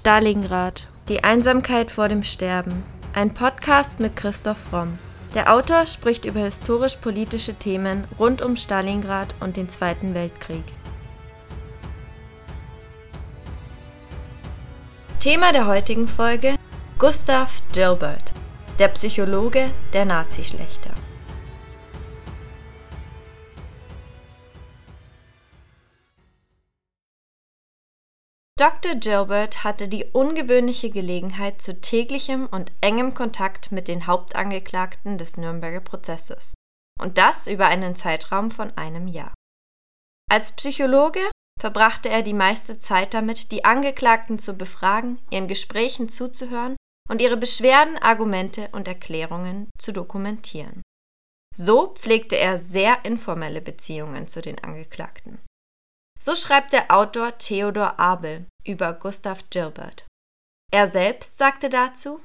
Stalingrad. Die Einsamkeit vor dem Sterben. Ein Podcast mit Christoph Romm. Der Autor spricht über historisch-politische Themen rund um Stalingrad und den Zweiten Weltkrieg. Thema der heutigen Folge Gustav Gilbert, der Psychologe der Nazischlechter. Dr. Gilbert hatte die ungewöhnliche Gelegenheit zu täglichem und engem Kontakt mit den Hauptangeklagten des Nürnberger Prozesses. Und das über einen Zeitraum von einem Jahr. Als Psychologe verbrachte er die meiste Zeit damit, die Angeklagten zu befragen, ihren Gesprächen zuzuhören und ihre Beschwerden, Argumente und Erklärungen zu dokumentieren. So pflegte er sehr informelle Beziehungen zu den Angeklagten. So schreibt der Autor Theodor Abel über Gustav Gilbert. Er selbst sagte dazu,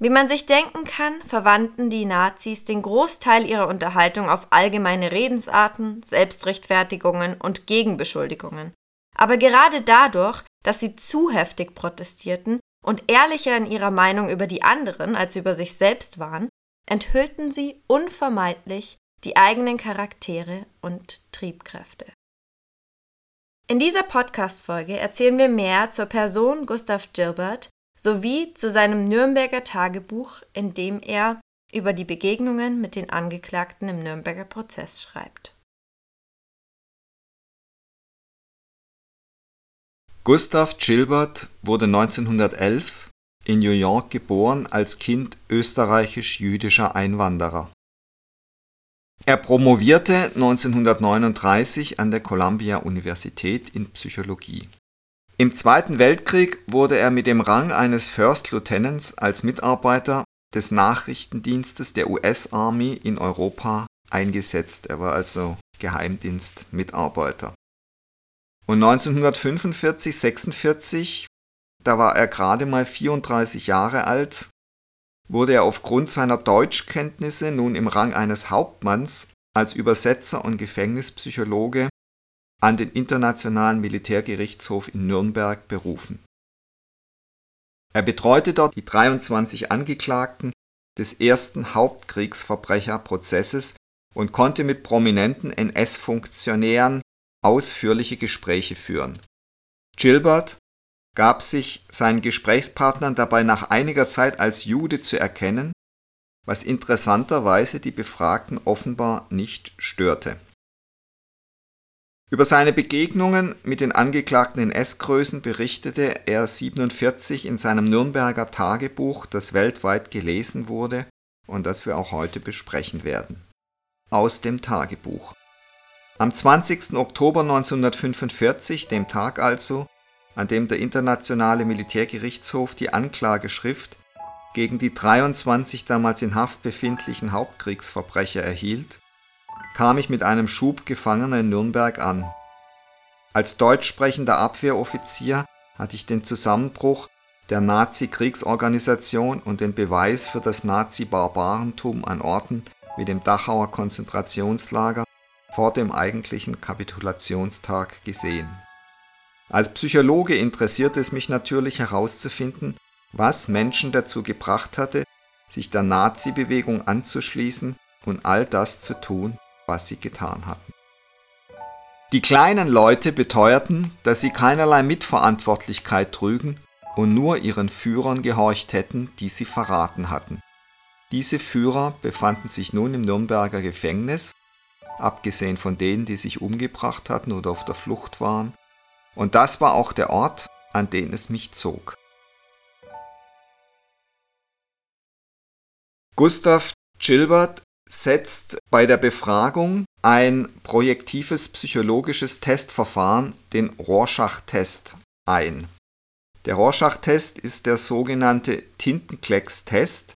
wie man sich denken kann, verwandten die Nazis den Großteil ihrer Unterhaltung auf allgemeine Redensarten, Selbstrechtfertigungen und Gegenbeschuldigungen. Aber gerade dadurch, dass sie zu heftig protestierten und ehrlicher in ihrer Meinung über die anderen als über sich selbst waren, enthüllten sie unvermeidlich die eigenen Charaktere und Triebkräfte. In dieser Podcast-Folge erzählen wir mehr zur Person Gustav Gilbert sowie zu seinem Nürnberger Tagebuch, in dem er über die Begegnungen mit den Angeklagten im Nürnberger Prozess schreibt. Gustav Gilbert wurde 1911 in New York geboren als Kind österreichisch-jüdischer Einwanderer. Er promovierte 1939 an der Columbia-Universität in Psychologie. Im Zweiten Weltkrieg wurde er mit dem Rang eines First Lieutenants als Mitarbeiter des Nachrichtendienstes der US Army in Europa eingesetzt. Er war also Geheimdienstmitarbeiter. Und 1945, 46, da war er gerade mal 34 Jahre alt, wurde er aufgrund seiner Deutschkenntnisse nun im Rang eines Hauptmanns als Übersetzer und Gefängnispsychologe an den Internationalen Militärgerichtshof in Nürnberg berufen. Er betreute dort die 23 Angeklagten des ersten Hauptkriegsverbrecherprozesses und konnte mit prominenten NS-Funktionären ausführliche Gespräche führen. Gilbert gab sich seinen Gesprächspartnern dabei nach einiger Zeit als Jude zu erkennen, was interessanterweise die Befragten offenbar nicht störte. Über seine Begegnungen mit den angeklagten NS-Größen berichtete er 47 in seinem Nürnberger Tagebuch, das weltweit gelesen wurde und das wir auch heute besprechen werden. Aus dem Tagebuch. Am 20. Oktober 1945, dem Tag also, an dem der Internationale Militärgerichtshof die Anklageschrift gegen die 23 damals in Haft befindlichen Hauptkriegsverbrecher erhielt, kam ich mit einem Schub Gefangener in Nürnberg an. Als deutsch sprechender Abwehroffizier hatte ich den Zusammenbruch der Nazi-Kriegsorganisation und den Beweis für das Nazi-Barbarentum an Orten wie dem Dachauer Konzentrationslager vor dem eigentlichen Kapitulationstag gesehen. Als Psychologe interessierte es mich natürlich herauszufinden, was Menschen dazu gebracht hatte, sich der Nazi-Bewegung anzuschließen und all das zu tun, was sie getan hatten. Die kleinen Leute beteuerten, dass sie keinerlei Mitverantwortlichkeit trügen und nur ihren Führern gehorcht hätten, die sie verraten hatten. Diese Führer befanden sich nun im Nürnberger Gefängnis, abgesehen von denen, die sich umgebracht hatten oder auf der Flucht waren, und das war auch der Ort, an den es mich zog. Gustav Gilbert setzt bei der Befragung ein projektives psychologisches Testverfahren, den Rorschach-Test, ein. Der Rorschach-Test ist der sogenannte Tintenklecks-Test,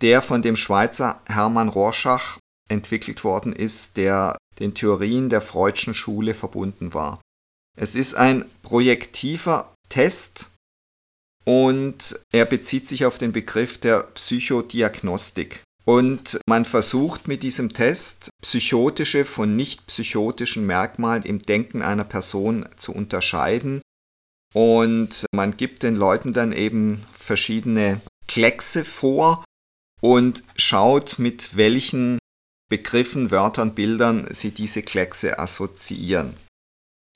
der von dem Schweizer Hermann Rorschach entwickelt worden ist, der den Theorien der Freudschen Schule verbunden war. Es ist ein projektiver Test und er bezieht sich auf den Begriff der Psychodiagnostik. Und man versucht mit diesem Test psychotische von nicht psychotischen Merkmalen im Denken einer Person zu unterscheiden und man gibt den Leuten dann eben verschiedene Kleckse vor und schaut, mit welchen Begriffen, Wörtern, Bildern sie diese Kleckse assoziieren.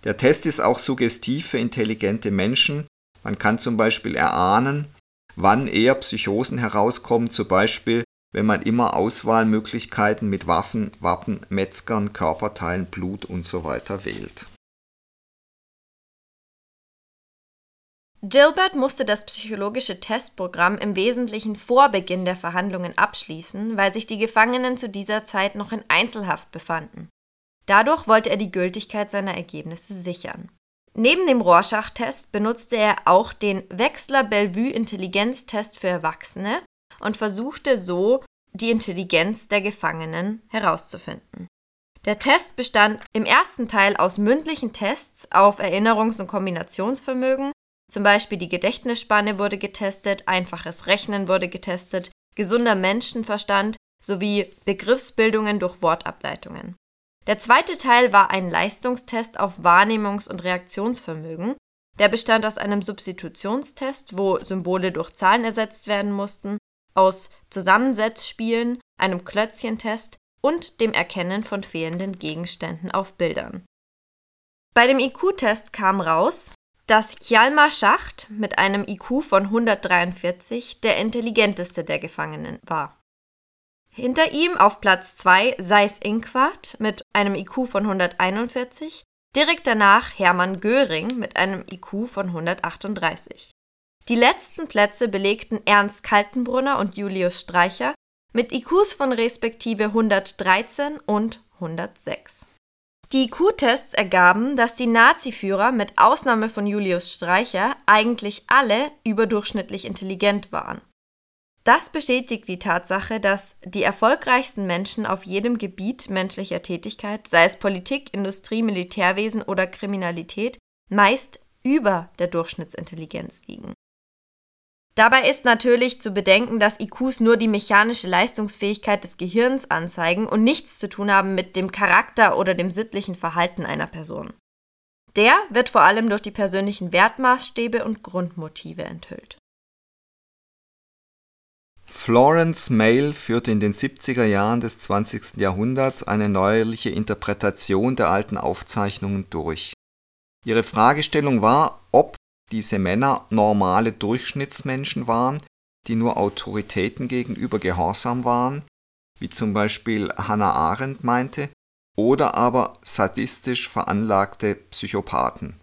Der Test ist auch suggestiv für intelligente Menschen. Man kann zum Beispiel erahnen, wann eher Psychosen herauskommen, zum Beispiel wenn man immer Auswahlmöglichkeiten mit Waffen, Wappen, Metzgern, Körperteilen, Blut usw. So wählt. Gilbert musste das psychologische Testprogramm im Wesentlichen vor Beginn der Verhandlungen abschließen, weil sich die Gefangenen zu dieser Zeit noch in Einzelhaft befanden. Dadurch wollte er die Gültigkeit seiner Ergebnisse sichern. Neben dem Rorschach-Test benutzte er auch den Wechsler-Bellevue-Intelligenztest für Erwachsene und versuchte so, die Intelligenz der Gefangenen herauszufinden. Der Test bestand im ersten Teil aus mündlichen Tests auf Erinnerungs- und Kombinationsvermögen zum Beispiel die Gedächtnisspanne wurde getestet, einfaches Rechnen wurde getestet, gesunder Menschenverstand sowie Begriffsbildungen durch Wortableitungen. Der zweite Teil war ein Leistungstest auf Wahrnehmungs- und Reaktionsvermögen. Der bestand aus einem Substitutionstest, wo Symbole durch Zahlen ersetzt werden mussten, aus Zusammensetzspielen, einem Klötzchentest und dem Erkennen von fehlenden Gegenständen auf Bildern. Bei dem IQ-Test kam raus, dass Hjalmar Schacht mit einem IQ von 143 der intelligenteste der Gefangenen war. Hinter ihm auf Platz 2 Seis Inquart mit einem IQ von 141, direkt danach Hermann Göring mit einem IQ von 138. Die letzten Plätze belegten Ernst Kaltenbrunner und Julius Streicher mit IQs von respektive 113 und 106. Die IQ-Tests ergaben, dass die Nazi-Führer mit Ausnahme von Julius Streicher eigentlich alle überdurchschnittlich intelligent waren. Das bestätigt die Tatsache, dass die erfolgreichsten Menschen auf jedem Gebiet menschlicher Tätigkeit, sei es Politik, Industrie, Militärwesen oder Kriminalität, meist über der Durchschnittsintelligenz liegen. Dabei ist natürlich zu bedenken, dass IQs nur die mechanische Leistungsfähigkeit des Gehirns anzeigen und nichts zu tun haben mit dem Charakter oder dem sittlichen Verhalten einer Person. Der wird vor allem durch die persönlichen Wertmaßstäbe und Grundmotive enthüllt. Florence Mail führte in den 70er Jahren des 20. Jahrhunderts eine neuerliche Interpretation der alten Aufzeichnungen durch. Ihre Fragestellung war, ob diese Männer normale Durchschnittsmenschen waren, die nur Autoritäten gegenüber gehorsam waren, wie zum Beispiel Hannah Arendt meinte, oder aber sadistisch veranlagte Psychopathen.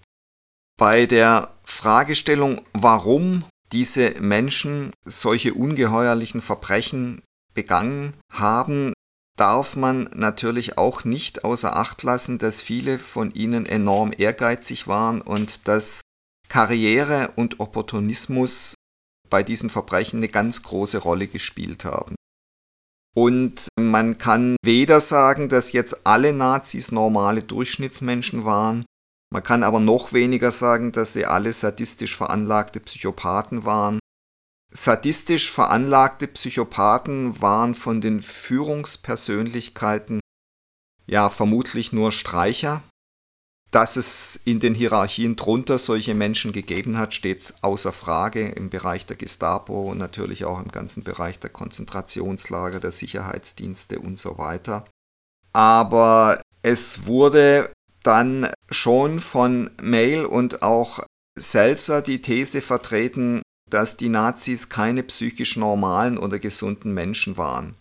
Bei der Fragestellung, warum diese Menschen solche ungeheuerlichen Verbrechen begangen haben, darf man natürlich auch nicht außer Acht lassen, dass viele von ihnen enorm ehrgeizig waren und dass Karriere und Opportunismus bei diesen Verbrechen eine ganz große Rolle gespielt haben. Und man kann weder sagen, dass jetzt alle Nazis normale Durchschnittsmenschen waren, man kann aber noch weniger sagen, dass sie alle sadistisch veranlagte Psychopathen waren. Sadistisch veranlagte Psychopathen waren von den Führungspersönlichkeiten ja vermutlich nur Streicher, dass es in den Hierarchien drunter solche Menschen gegeben hat, steht außer Frage im Bereich der Gestapo und natürlich auch im ganzen Bereich der Konzentrationslager, der Sicherheitsdienste und so weiter. Aber es wurde dann schon von Mail und auch Selzer die These vertreten, dass die Nazis keine psychisch normalen oder gesunden Menschen waren.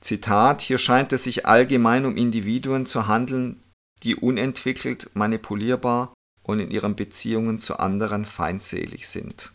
Zitat, hier scheint es sich allgemein um Individuen zu handeln, die unentwickelt, manipulierbar und in ihren Beziehungen zu anderen feindselig sind.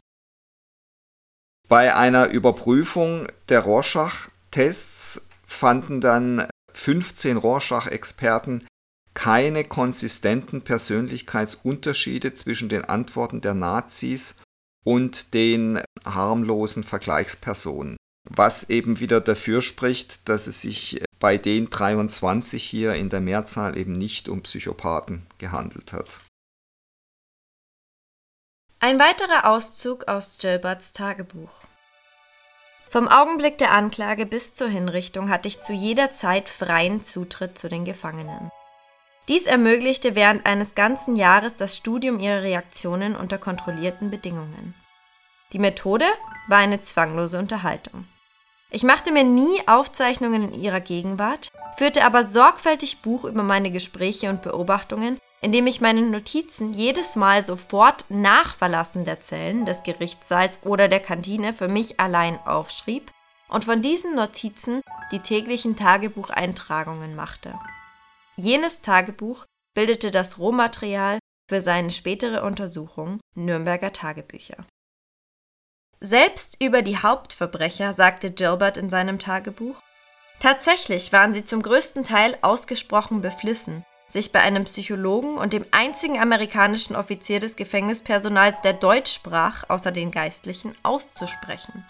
Bei einer Überprüfung der Rorschach-Tests fanden dann 15 Rorschach-Experten keine konsistenten Persönlichkeitsunterschiede zwischen den Antworten der Nazis und den harmlosen Vergleichspersonen, was eben wieder dafür spricht, dass es sich bei den 23 hier in der Mehrzahl eben nicht um Psychopathen gehandelt hat. Ein weiterer Auszug aus Gilberts Tagebuch. Vom Augenblick der Anklage bis zur Hinrichtung hatte ich zu jeder Zeit freien Zutritt zu den Gefangenen. Dies ermöglichte während eines ganzen Jahres das Studium ihrer Reaktionen unter kontrollierten Bedingungen. Die Methode war eine zwanglose Unterhaltung. Ich machte mir nie Aufzeichnungen in ihrer Gegenwart, führte aber sorgfältig Buch über meine Gespräche und Beobachtungen, indem ich meine Notizen jedes Mal sofort nach Verlassen der Zellen, des Gerichtssaals oder der Kantine für mich allein aufschrieb und von diesen Notizen die täglichen Tagebucheintragungen machte. Jenes Tagebuch bildete das Rohmaterial für seine spätere Untersuchung Nürnberger Tagebücher. Selbst über die Hauptverbrecher sagte Gilbert in seinem Tagebuch, Tatsächlich waren sie zum größten Teil ausgesprochen beflissen, sich bei einem Psychologen und dem einzigen amerikanischen Offizier des Gefängnispersonals, der Deutsch sprach, außer den Geistlichen, auszusprechen.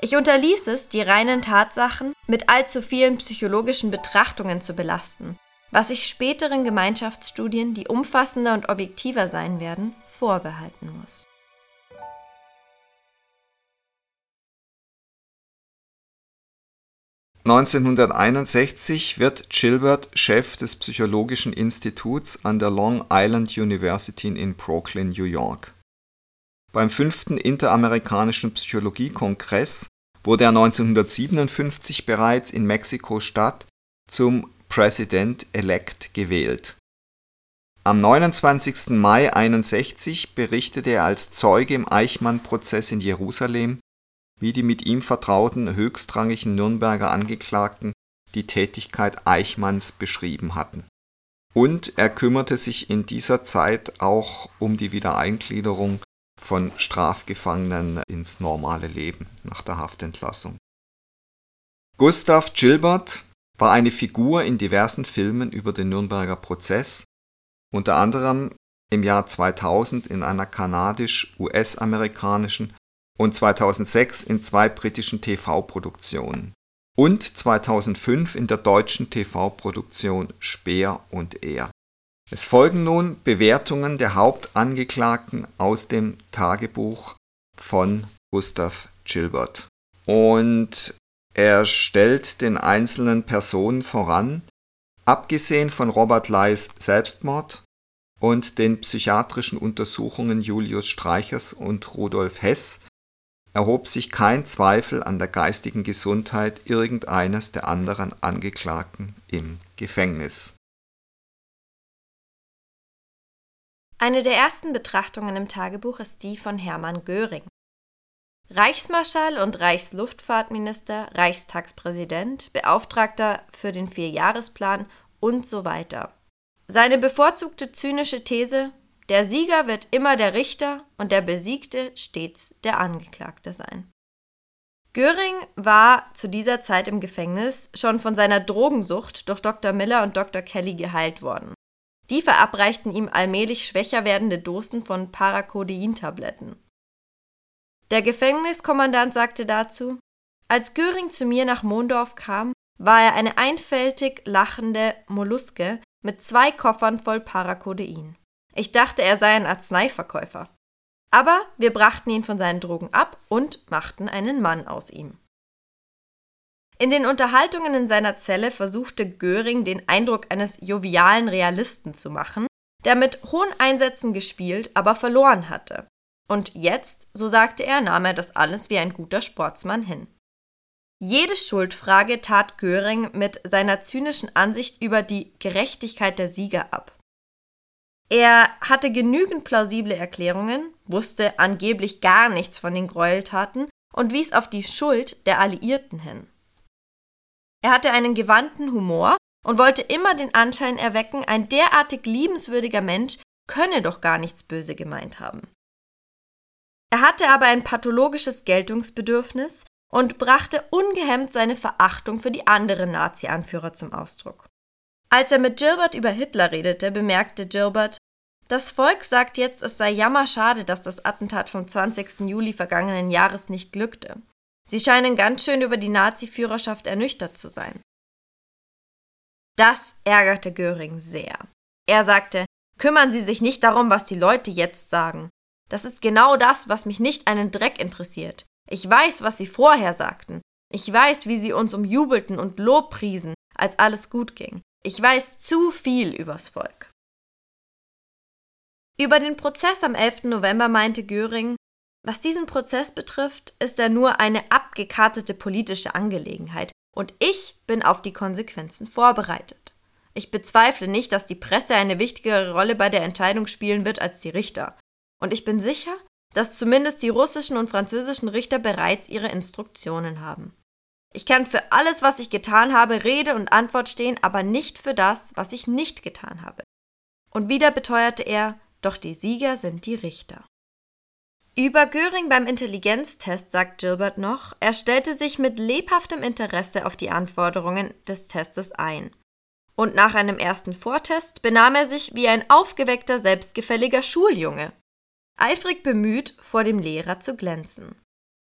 Ich unterließ es, die reinen Tatsachen mit allzu vielen psychologischen Betrachtungen zu belasten, was ich späteren Gemeinschaftsstudien, die umfassender und objektiver sein werden, vorbehalten muss. 1961 wird Gilbert Chef des Psychologischen Instituts an der Long Island University in Brooklyn, New York. Beim fünften Interamerikanischen Psychologie-Kongress wurde er 1957 bereits in Mexiko-Stadt zum President-elect gewählt. Am 29. Mai 1961 berichtete er als Zeuge im Eichmann-Prozess in Jerusalem wie die mit ihm vertrauten höchstrangigen Nürnberger Angeklagten die Tätigkeit Eichmanns beschrieben hatten. Und er kümmerte sich in dieser Zeit auch um die Wiedereingliederung von Strafgefangenen ins normale Leben nach der Haftentlassung. Gustav Gilbert war eine Figur in diversen Filmen über den Nürnberger Prozess, unter anderem im Jahr 2000 in einer kanadisch-US-amerikanischen und 2006 in zwei britischen TV-Produktionen und 2005 in der deutschen TV-Produktion Speer und Er. Es folgen nun Bewertungen der Hauptangeklagten aus dem Tagebuch von Gustav Gilbert. Und er stellt den einzelnen Personen voran, abgesehen von Robert Leys Selbstmord und den psychiatrischen Untersuchungen Julius Streichers und Rudolf Hess, erhob sich kein Zweifel an der geistigen Gesundheit irgendeines der anderen Angeklagten im Gefängnis. Eine der ersten Betrachtungen im Tagebuch ist die von Hermann Göring. Reichsmarschall und Reichsluftfahrtminister, Reichstagspräsident, Beauftragter für den Vierjahresplan und so weiter. Seine bevorzugte zynische These, der Sieger wird immer der Richter und der Besiegte stets der Angeklagte sein. Göring war zu dieser Zeit im Gefängnis schon von seiner Drogensucht durch Dr. Miller und Dr. Kelly geheilt worden. Die verabreichten ihm allmählich schwächer werdende Dosen von Paracodein-Tabletten. Der Gefängniskommandant sagte dazu, als Göring zu mir nach Mondorf kam, war er eine einfältig lachende Molluske mit zwei Koffern voll Paracodein. Ich dachte, er sei ein Arzneiverkäufer. Aber wir brachten ihn von seinen Drogen ab und machten einen Mann aus ihm. In den Unterhaltungen in seiner Zelle versuchte Göring den Eindruck eines jovialen Realisten zu machen, der mit hohen Einsätzen gespielt, aber verloren hatte. Und jetzt, so sagte er, nahm er das alles wie ein guter Sportsmann hin. Jede Schuldfrage tat Göring mit seiner zynischen Ansicht über die Gerechtigkeit der Sieger ab. Er hatte genügend plausible Erklärungen, wusste angeblich gar nichts von den Gräueltaten und wies auf die Schuld der Alliierten hin. Er hatte einen gewandten Humor und wollte immer den Anschein erwecken, ein derartig liebenswürdiger Mensch könne doch gar nichts böse gemeint haben. Er hatte aber ein pathologisches Geltungsbedürfnis und brachte ungehemmt seine Verachtung für die anderen Nazi-Anführer zum Ausdruck. Als er mit Gilbert über Hitler redete, bemerkte Gilbert, das Volk sagt jetzt, es sei jammerschade, dass das Attentat vom 20. Juli vergangenen Jahres nicht glückte. Sie scheinen ganz schön über die Nazi-Führerschaft ernüchtert zu sein. Das ärgerte Göring sehr. Er sagte, kümmern Sie sich nicht darum, was die Leute jetzt sagen. Das ist genau das, was mich nicht einen Dreck interessiert. Ich weiß, was Sie vorher sagten. Ich weiß, wie Sie uns umjubelten und Lob priesen, als alles gut ging. Ich weiß zu viel übers Volk. Über den Prozess am 11. November meinte Göring, was diesen Prozess betrifft, ist er nur eine abgekartete politische Angelegenheit und ich bin auf die Konsequenzen vorbereitet. Ich bezweifle nicht, dass die Presse eine wichtigere Rolle bei der Entscheidung spielen wird als die Richter. Und ich bin sicher, dass zumindest die russischen und französischen Richter bereits ihre Instruktionen haben. Ich kann für alles, was ich getan habe, Rede und Antwort stehen, aber nicht für das, was ich nicht getan habe. Und wieder beteuerte er, doch die Sieger sind die Richter. Über Göring beim Intelligenztest sagt Gilbert noch, er stellte sich mit lebhaftem Interesse auf die Anforderungen des Testes ein. Und nach einem ersten Vortest benahm er sich wie ein aufgeweckter, selbstgefälliger Schuljunge, eifrig bemüht, vor dem Lehrer zu glänzen.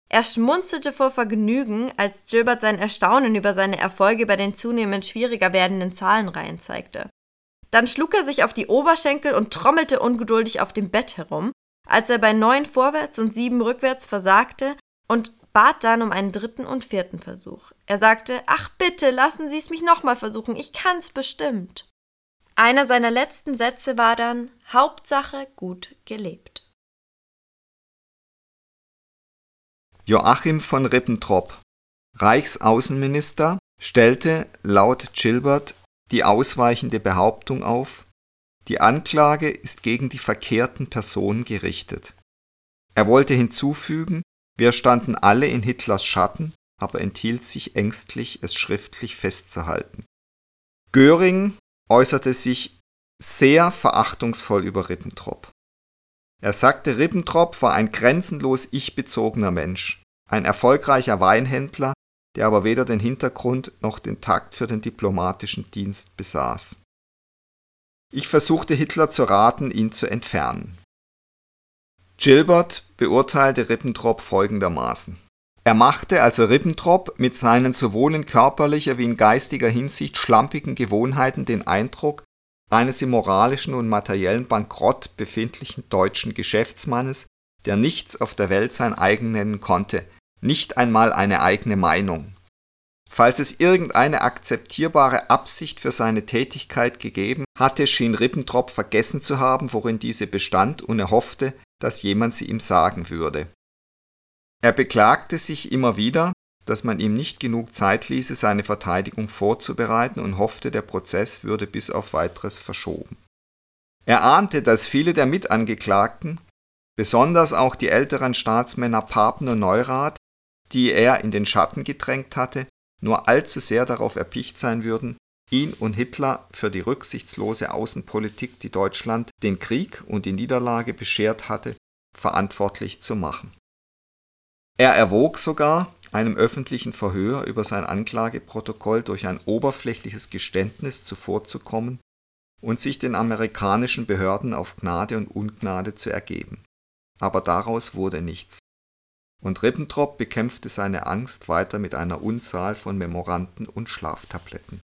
Er schmunzelte vor Vergnügen, als Gilbert sein Erstaunen über seine Erfolge bei den zunehmend schwieriger werdenden Zahlenreihen zeigte. Dann schlug er sich auf die Oberschenkel und trommelte ungeduldig auf dem Bett herum, als er bei neun vorwärts und sieben rückwärts versagte und bat dann um einen dritten und vierten Versuch. Er sagte, ach bitte, lassen Sie es mich nochmal versuchen, ich kann's bestimmt. Einer seiner letzten Sätze war dann Hauptsache gut gelebt. Joachim von Ribbentrop, Reichsaußenminister, stellte laut Gilbert die ausweichende Behauptung auf, die Anklage ist gegen die verkehrten Personen gerichtet. Er wollte hinzufügen, wir standen alle in Hitlers Schatten, aber enthielt sich ängstlich, es schriftlich festzuhalten. Göring äußerte sich sehr verachtungsvoll über Ribbentrop. Er sagte, Ribbentrop war ein grenzenlos ich-bezogener Mensch, ein erfolgreicher Weinhändler, der aber weder den Hintergrund noch den Takt für den diplomatischen Dienst besaß. Ich versuchte Hitler zu raten, ihn zu entfernen. Gilbert beurteilte Ribbentrop folgendermaßen. Er machte also Ribbentrop mit seinen sowohl in körperlicher wie in geistiger Hinsicht schlampigen Gewohnheiten den Eindruck eines im moralischen und materiellen Bankrott befindlichen deutschen Geschäftsmannes, der nichts auf der Welt sein eigen nennen konnte, nicht einmal eine eigene Meinung. Falls es irgendeine akzeptierbare Absicht für seine Tätigkeit gegeben hatte, schien Ribbentrop vergessen zu haben, worin diese bestand, und er hoffte, dass jemand sie ihm sagen würde. Er beklagte sich immer wieder, dass man ihm nicht genug Zeit ließe, seine Verteidigung vorzubereiten und hoffte, der Prozess würde bis auf weiteres verschoben. Er ahnte, dass viele der Mitangeklagten, besonders auch die älteren Staatsmänner Papen und Neurath, die er in den Schatten gedrängt hatte, nur allzu sehr darauf erpicht sein würden, ihn und Hitler für die rücksichtslose Außenpolitik, die Deutschland den Krieg und die Niederlage beschert hatte, verantwortlich zu machen. Er erwog sogar, einem öffentlichen Verhör über sein Anklageprotokoll durch ein oberflächliches Geständnis zuvorzukommen und sich den amerikanischen Behörden auf Gnade und Ungnade zu ergeben. Aber daraus wurde nichts und Ribbentrop bekämpfte seine Angst weiter mit einer Unzahl von Memoranden und Schlaftabletten.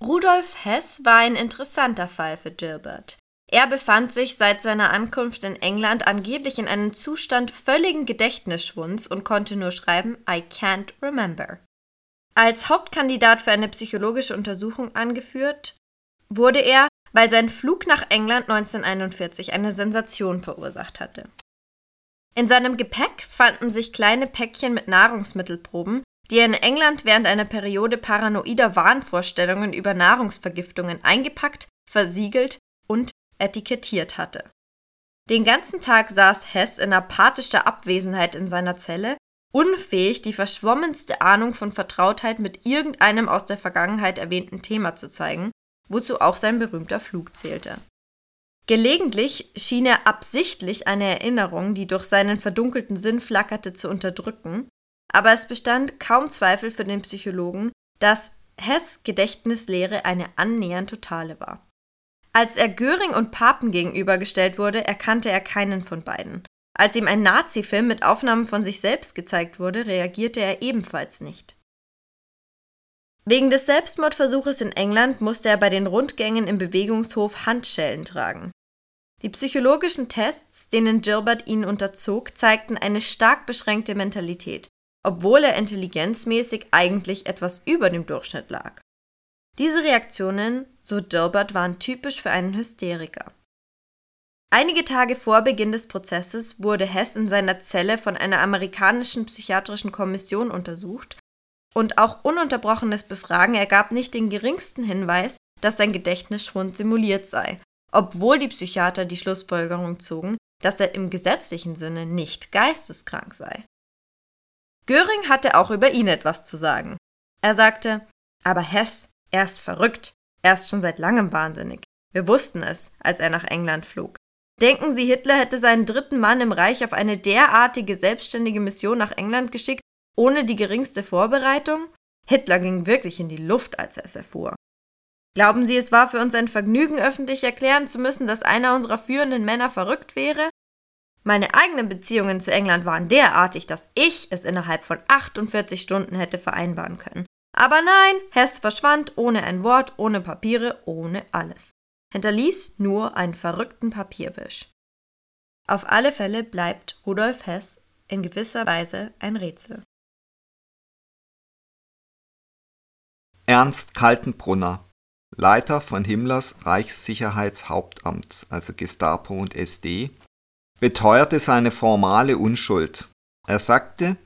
Rudolf Hess war ein interessanter Fall für Gilbert. Er befand sich seit seiner Ankunft in England angeblich in einem Zustand völligen Gedächtnisschwunds und konnte nur schreiben I can't remember. Als Hauptkandidat für eine psychologische Untersuchung angeführt, wurde er weil sein Flug nach England 1941 eine Sensation verursacht hatte. In seinem Gepäck fanden sich kleine Päckchen mit Nahrungsmittelproben, die er in England während einer Periode paranoider Wahnvorstellungen über Nahrungsvergiftungen eingepackt, versiegelt und etikettiert hatte. Den ganzen Tag saß Hess in apathischer Abwesenheit in seiner Zelle, unfähig, die verschwommenste Ahnung von Vertrautheit mit irgendeinem aus der Vergangenheit erwähnten Thema zu zeigen wozu auch sein berühmter Flug zählte. Gelegentlich schien er absichtlich eine Erinnerung, die durch seinen verdunkelten Sinn flackerte, zu unterdrücken, aber es bestand kaum Zweifel für den Psychologen, dass Hess Gedächtnislehre eine annähernd totale war. Als er Göring und Papen gegenübergestellt wurde, erkannte er keinen von beiden. Als ihm ein Nazi-Film mit Aufnahmen von sich selbst gezeigt wurde, reagierte er ebenfalls nicht. Wegen des Selbstmordversuches in England musste er bei den Rundgängen im Bewegungshof Handschellen tragen. Die psychologischen Tests, denen Gilbert ihn unterzog, zeigten eine stark beschränkte Mentalität, obwohl er intelligenzmäßig eigentlich etwas über dem Durchschnitt lag. Diese Reaktionen, so Gilbert, waren typisch für einen Hysteriker. Einige Tage vor Beginn des Prozesses wurde Hess in seiner Zelle von einer amerikanischen psychiatrischen Kommission untersucht und auch ununterbrochenes Befragen ergab nicht den geringsten Hinweis, dass sein Gedächtnisschwund simuliert sei, obwohl die Psychiater die Schlussfolgerung zogen, dass er im gesetzlichen Sinne nicht geisteskrank sei. Göring hatte auch über ihn etwas zu sagen. Er sagte, aber Hess, er ist verrückt, er ist schon seit langem wahnsinnig. Wir wussten es, als er nach England flog. Denken Sie, Hitler hätte seinen dritten Mann im Reich auf eine derartige selbstständige Mission nach England geschickt, ohne die geringste Vorbereitung? Hitler ging wirklich in die Luft, als er es erfuhr. Glauben Sie, es war für uns ein Vergnügen, öffentlich erklären zu müssen, dass einer unserer führenden Männer verrückt wäre? Meine eigenen Beziehungen zu England waren derartig, dass ich es innerhalb von 48 Stunden hätte vereinbaren können. Aber nein, Hess verschwand ohne ein Wort, ohne Papiere, ohne alles hinterließ nur einen verrückten Papierwisch. Auf alle Fälle bleibt Rudolf Hess in gewisser Weise ein Rätsel. Ernst Kaltenbrunner, Leiter von Himmlers Reichssicherheitshauptamt, also Gestapo und SD, beteuerte seine formale Unschuld. Er sagte,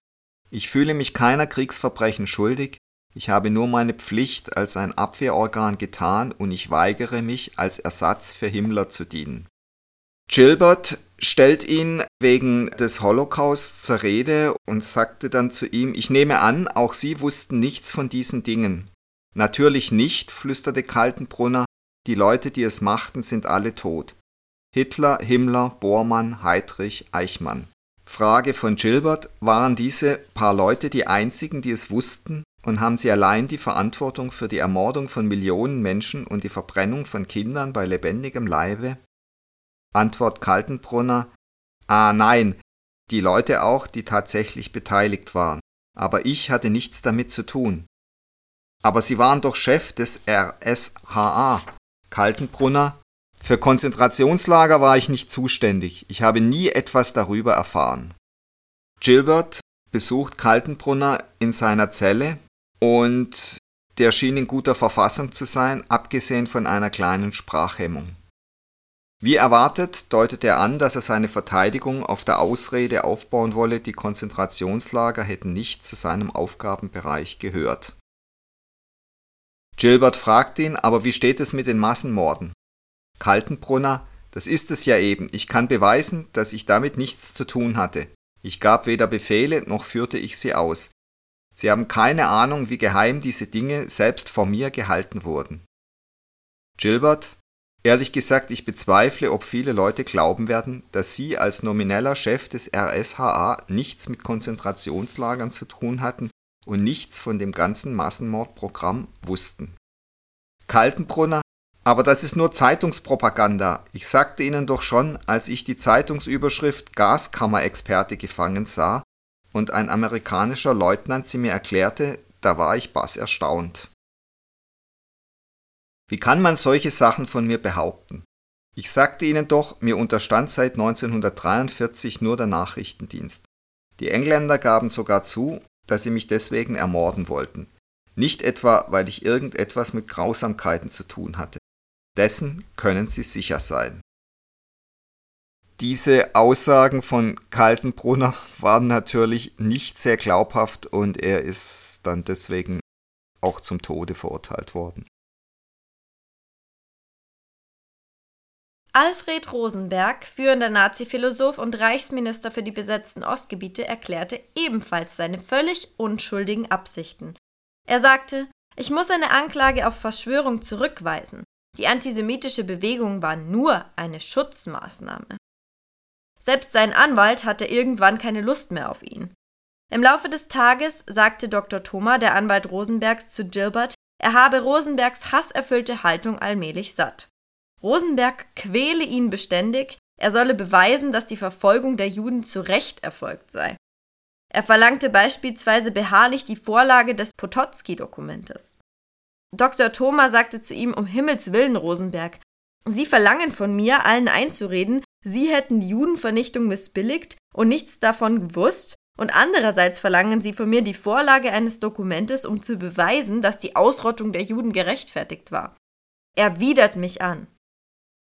ich fühle mich keiner Kriegsverbrechen schuldig, ich habe nur meine Pflicht als ein Abwehrorgan getan und ich weigere mich, als Ersatz für Himmler zu dienen. Gilbert stellt ihn wegen des Holocaust zur Rede und sagte dann zu ihm, ich nehme an, auch Sie wussten nichts von diesen Dingen. Natürlich nicht, flüsterte Kaltenbrunner, die Leute, die es machten, sind alle tot. Hitler, Himmler, Bormann, Heydrich, Eichmann. Frage von Gilbert, waren diese paar Leute die einzigen, die es wussten, und haben sie allein die Verantwortung für die Ermordung von Millionen Menschen und die Verbrennung von Kindern bei lebendigem Leibe? Antwort Kaltenbrunner Ah nein, die Leute auch, die tatsächlich beteiligt waren. Aber ich hatte nichts damit zu tun. Aber Sie waren doch Chef des RSHA. Kaltenbrunner Für Konzentrationslager war ich nicht zuständig. Ich habe nie etwas darüber erfahren. Gilbert besucht Kaltenbrunner in seiner Zelle und der schien in guter Verfassung zu sein, abgesehen von einer kleinen Sprachhemmung. Wie erwartet deutet er an, dass er seine Verteidigung auf der Ausrede aufbauen wolle, die Konzentrationslager hätten nicht zu seinem Aufgabenbereich gehört. Gilbert fragt ihn, aber wie steht es mit den Massenmorden? Kaltenbrunner, das ist es ja eben, ich kann beweisen, dass ich damit nichts zu tun hatte. Ich gab weder Befehle noch führte ich sie aus. Sie haben keine Ahnung, wie geheim diese Dinge selbst vor mir gehalten wurden. Gilbert, ehrlich gesagt, ich bezweifle, ob viele Leute glauben werden, dass Sie als nomineller Chef des RSHA nichts mit Konzentrationslagern zu tun hatten und nichts von dem ganzen Massenmordprogramm wussten. Kaltenbrunner, aber das ist nur Zeitungspropaganda. Ich sagte Ihnen doch schon, als ich die Zeitungsüberschrift Gaskammerexperte gefangen sah, und ein amerikanischer Leutnant sie mir erklärte, da war ich bass erstaunt. Wie kann man solche Sachen von mir behaupten? Ich sagte Ihnen doch, mir unterstand seit 1943 nur der Nachrichtendienst. Die Engländer gaben sogar zu, dass sie mich deswegen ermorden wollten. Nicht etwa, weil ich irgendetwas mit Grausamkeiten zu tun hatte. Dessen können Sie sicher sein. Diese Aussagen von Kaltenbrunner waren natürlich nicht sehr glaubhaft und er ist dann deswegen auch zum Tode verurteilt worden. Alfred Rosenberg, führender Nazi-Philosoph und Reichsminister für die besetzten Ostgebiete, erklärte ebenfalls seine völlig unschuldigen Absichten. Er sagte, ich muss eine Anklage auf Verschwörung zurückweisen. Die antisemitische Bewegung war nur eine Schutzmaßnahme. Selbst sein Anwalt hatte irgendwann keine Lust mehr auf ihn. Im Laufe des Tages sagte Dr. Thoma, der Anwalt Rosenbergs, zu Gilbert, er habe Rosenbergs hasserfüllte Haltung allmählich satt. Rosenberg quäle ihn beständig, er solle beweisen, dass die Verfolgung der Juden zu Recht erfolgt sei. Er verlangte beispielsweise beharrlich die Vorlage des Potocki-Dokumentes. Dr. Thoma sagte zu ihm um Himmels willen, Rosenberg, Sie verlangen von mir, allen einzureden, Sie hätten die Judenvernichtung missbilligt und nichts davon gewusst und andererseits verlangen sie von mir die Vorlage eines Dokumentes, um zu beweisen, dass die Ausrottung der Juden gerechtfertigt war. Er widert mich an.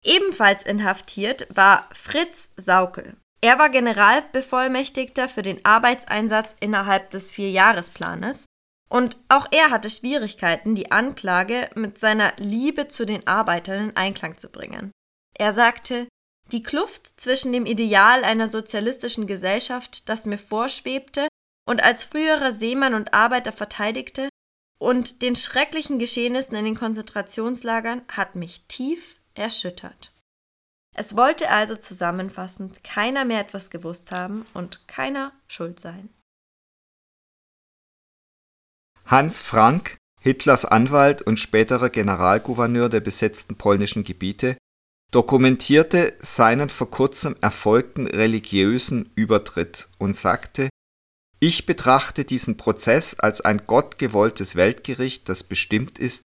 Ebenfalls inhaftiert war Fritz Saukel. Er war Generalbevollmächtigter für den Arbeitseinsatz innerhalb des Vierjahresplanes und auch er hatte Schwierigkeiten, die Anklage mit seiner Liebe zu den Arbeitern in Einklang zu bringen. Er sagte, die Kluft zwischen dem Ideal einer sozialistischen Gesellschaft, das mir vorschwebte und als früherer Seemann und Arbeiter verteidigte, und den schrecklichen Geschehnissen in den Konzentrationslagern hat mich tief erschüttert. Es wollte also zusammenfassend keiner mehr etwas gewusst haben und keiner schuld sein. Hans Frank, Hitlers Anwalt und späterer Generalgouverneur der besetzten polnischen Gebiete, dokumentierte seinen vor kurzem erfolgten religiösen Übertritt und sagte, ich betrachte diesen Prozess als ein gottgewolltes Weltgericht, das bestimmt ist,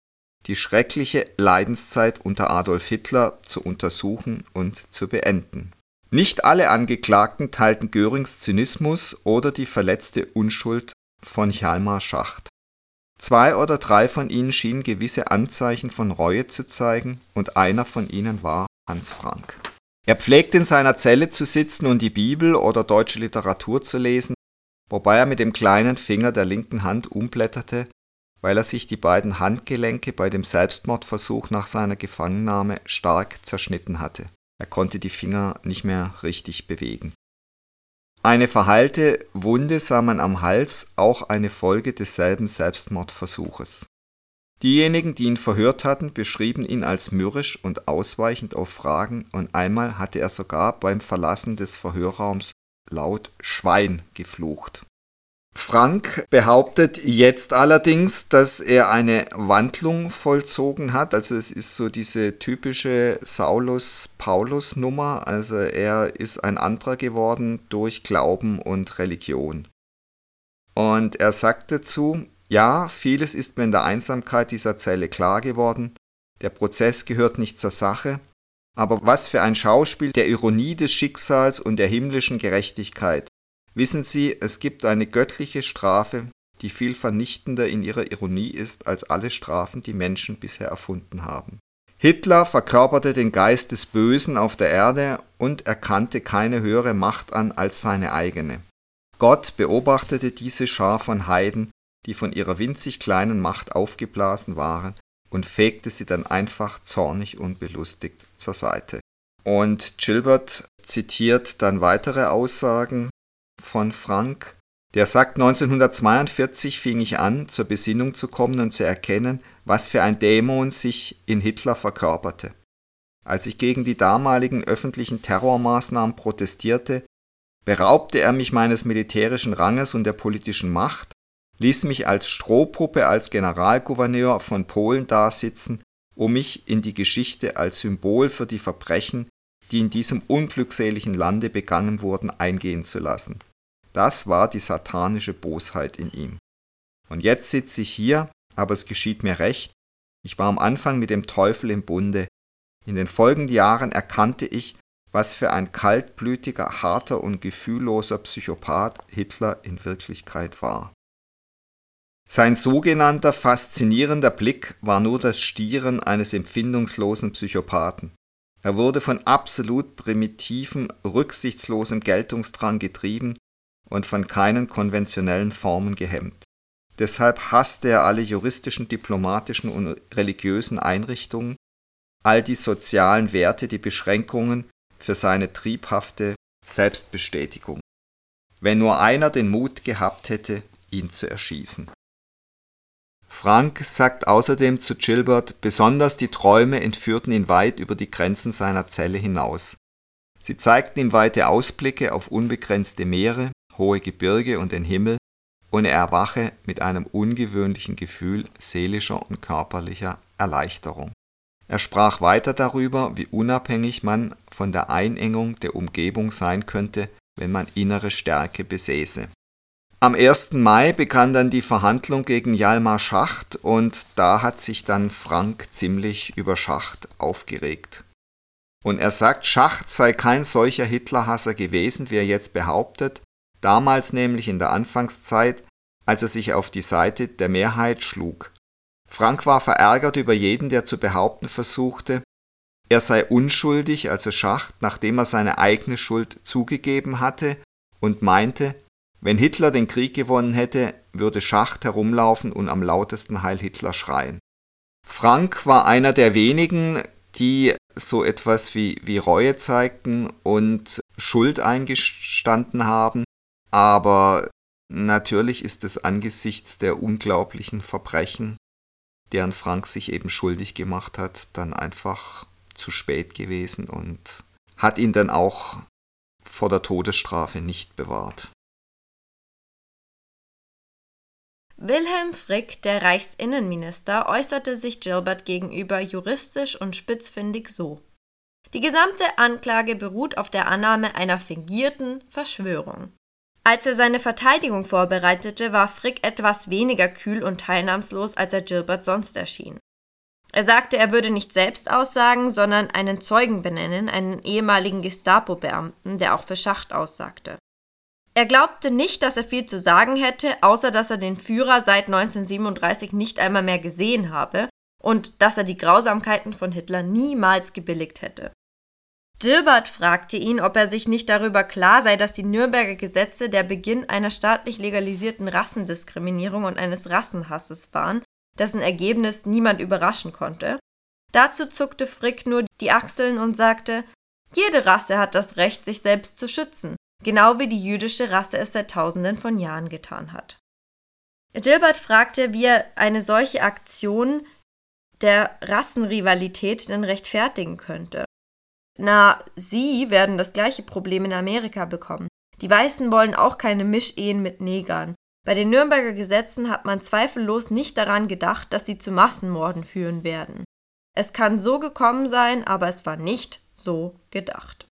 die schreckliche Leidenszeit unter Adolf Hitler zu untersuchen und zu beenden. Nicht alle Angeklagten teilten Görings Zynismus oder die verletzte Unschuld von Hjalmar Schacht. Zwei oder drei von ihnen schienen gewisse Anzeichen von Reue zu zeigen, und einer von ihnen war Hans Frank. Er pflegte in seiner Zelle zu sitzen und die Bibel oder deutsche Literatur zu lesen, wobei er mit dem kleinen Finger der linken Hand umblätterte, weil er sich die beiden Handgelenke bei dem Selbstmordversuch nach seiner Gefangennahme stark zerschnitten hatte. Er konnte die Finger nicht mehr richtig bewegen. Eine verheilte Wunde sah man am Hals, auch eine Folge desselben Selbstmordversuches. Diejenigen, die ihn verhört hatten, beschrieben ihn als mürrisch und ausweichend auf Fragen, und einmal hatte er sogar beim Verlassen des Verhörraums laut Schwein geflucht Frank behauptet jetzt allerdings, dass er eine Wandlung vollzogen hat. Also es ist so diese typische Saulus-Paulus-Nummer. Also er ist ein anderer geworden durch Glauben und Religion. Und er sagt dazu, ja, vieles ist mir in der Einsamkeit dieser Zelle klar geworden. Der Prozess gehört nicht zur Sache. Aber was für ein Schauspiel der Ironie des Schicksals und der himmlischen Gerechtigkeit. Wissen Sie, es gibt eine göttliche Strafe, die viel vernichtender in ihrer Ironie ist als alle Strafen, die Menschen bisher erfunden haben. Hitler verkörperte den Geist des Bösen auf der Erde und erkannte keine höhere Macht an als seine eigene. Gott beobachtete diese Schar von Heiden, die von ihrer winzig kleinen Macht aufgeblasen waren, und fegte sie dann einfach zornig und belustigt zur Seite. Und Gilbert zitiert dann weitere Aussagen von Frank, der sagt, 1942 fing ich an, zur Besinnung zu kommen und zu erkennen, was für ein Dämon sich in Hitler verkörperte. Als ich gegen die damaligen öffentlichen Terrormaßnahmen protestierte, beraubte er mich meines militärischen Ranges und der politischen Macht, ließ mich als Strohpuppe als Generalgouverneur von Polen dasitzen, um mich in die Geschichte als Symbol für die Verbrechen, die in diesem unglückseligen Lande begangen wurden, eingehen zu lassen. Das war die satanische Bosheit in ihm. Und jetzt sitze ich hier, aber es geschieht mir recht. Ich war am Anfang mit dem Teufel im Bunde. In den folgenden Jahren erkannte ich, was für ein kaltblütiger, harter und gefühlloser Psychopath Hitler in Wirklichkeit war. Sein sogenannter faszinierender Blick war nur das Stieren eines empfindungslosen Psychopathen. Er wurde von absolut primitivem, rücksichtslosem Geltungsdrang getrieben und von keinen konventionellen Formen gehemmt. Deshalb hasste er alle juristischen, diplomatischen und religiösen Einrichtungen, all die sozialen Werte, die Beschränkungen für seine triebhafte Selbstbestätigung. Wenn nur einer den Mut gehabt hätte, ihn zu erschießen. Frank sagt außerdem zu Gilbert, besonders die Träume entführten ihn weit über die Grenzen seiner Zelle hinaus. Sie zeigten ihm weite Ausblicke auf unbegrenzte Meere, hohe Gebirge und den Himmel, und er erwache mit einem ungewöhnlichen Gefühl seelischer und körperlicher Erleichterung. Er sprach weiter darüber, wie unabhängig man von der Einengung der Umgebung sein könnte, wenn man innere Stärke besäße. Am 1. Mai begann dann die Verhandlung gegen Jalmar Schacht und da hat sich dann Frank ziemlich über Schacht aufgeregt. Und er sagt, Schacht sei kein solcher Hitlerhasser gewesen, wie er jetzt behauptet, damals nämlich in der Anfangszeit, als er sich auf die Seite der Mehrheit schlug. Frank war verärgert über jeden, der zu behaupten versuchte, er sei unschuldig, also Schacht, nachdem er seine eigene Schuld zugegeben hatte und meinte, wenn Hitler den Krieg gewonnen hätte, würde Schacht herumlaufen und am lautesten Heil Hitler schreien. Frank war einer der wenigen, die so etwas wie, wie Reue zeigten und Schuld eingestanden haben, aber natürlich ist es angesichts der unglaublichen Verbrechen, deren Frank sich eben schuldig gemacht hat, dann einfach zu spät gewesen und hat ihn dann auch vor der Todesstrafe nicht bewahrt. Wilhelm Frick, der Reichsinnenminister, äußerte sich Gilbert gegenüber juristisch und spitzfindig so. Die gesamte Anklage beruht auf der Annahme einer fingierten Verschwörung. Als er seine Verteidigung vorbereitete, war Frick etwas weniger kühl und teilnahmslos, als er Gilbert sonst erschien. Er sagte, er würde nicht selbst aussagen, sondern einen Zeugen benennen, einen ehemaligen Gestapo-Beamten, der auch für Schacht aussagte. Er glaubte nicht, dass er viel zu sagen hätte, außer dass er den Führer seit 1937 nicht einmal mehr gesehen habe und dass er die Grausamkeiten von Hitler niemals gebilligt hätte. Gilbert fragte ihn, ob er sich nicht darüber klar sei, dass die Nürnberger Gesetze der Beginn einer staatlich legalisierten Rassendiskriminierung und eines Rassenhasses waren dessen Ergebnis niemand überraschen konnte. Dazu zuckte Frick nur die Achseln und sagte, jede Rasse hat das Recht, sich selbst zu schützen, genau wie die jüdische Rasse es seit tausenden von Jahren getan hat. Gilbert fragte, wie er eine solche Aktion der Rassenrivalität denn rechtfertigen könnte. Na, Sie werden das gleiche Problem in Amerika bekommen. Die Weißen wollen auch keine Mischehen mit Negern. Bei den Nürnberger Gesetzen hat man zweifellos nicht daran gedacht, dass sie zu Massenmorden führen werden. Es kann so gekommen sein, aber es war nicht so gedacht.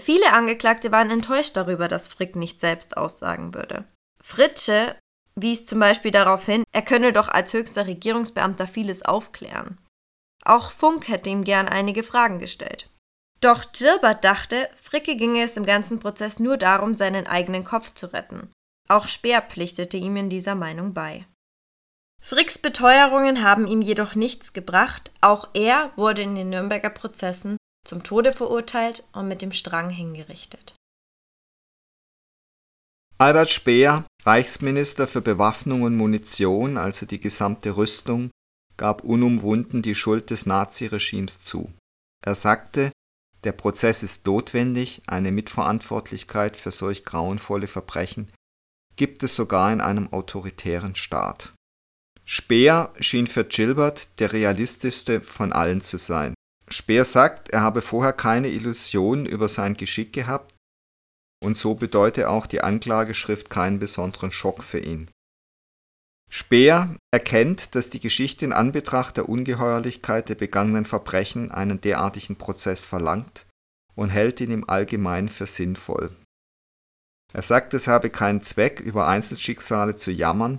Viele Angeklagte waren enttäuscht darüber, dass Frick nicht selbst aussagen würde. Fritsche wies zum Beispiel darauf hin, er könne doch als höchster Regierungsbeamter vieles aufklären. Auch Funk hätte ihm gern einige Fragen gestellt. Doch Gilbert dachte, Fricke ginge es im ganzen Prozess nur darum, seinen eigenen Kopf zu retten. Auch Speer pflichtete ihm in dieser Meinung bei. Fricks Beteuerungen haben ihm jedoch nichts gebracht, auch er wurde in den Nürnberger Prozessen zum Tode verurteilt und mit dem Strang hingerichtet. Albert Speer, Reichsminister für Bewaffnung und Munition, also die gesamte Rüstung, gab unumwunden die Schuld des Naziregimes zu. Er sagte, der Prozess ist notwendig, eine Mitverantwortlichkeit für solch grauenvolle Verbrechen gibt es sogar in einem autoritären Staat. Speer schien für Gilbert der realistischste von allen zu sein. Speer sagt, er habe vorher keine Illusionen über sein Geschick gehabt und so bedeute auch die Anklageschrift keinen besonderen Schock für ihn. Speer erkennt, dass die Geschichte in Anbetracht der Ungeheuerlichkeit der begangenen Verbrechen einen derartigen Prozess verlangt und hält ihn im Allgemeinen für sinnvoll. Er sagt, es habe keinen Zweck, über Einzelschicksale zu jammern,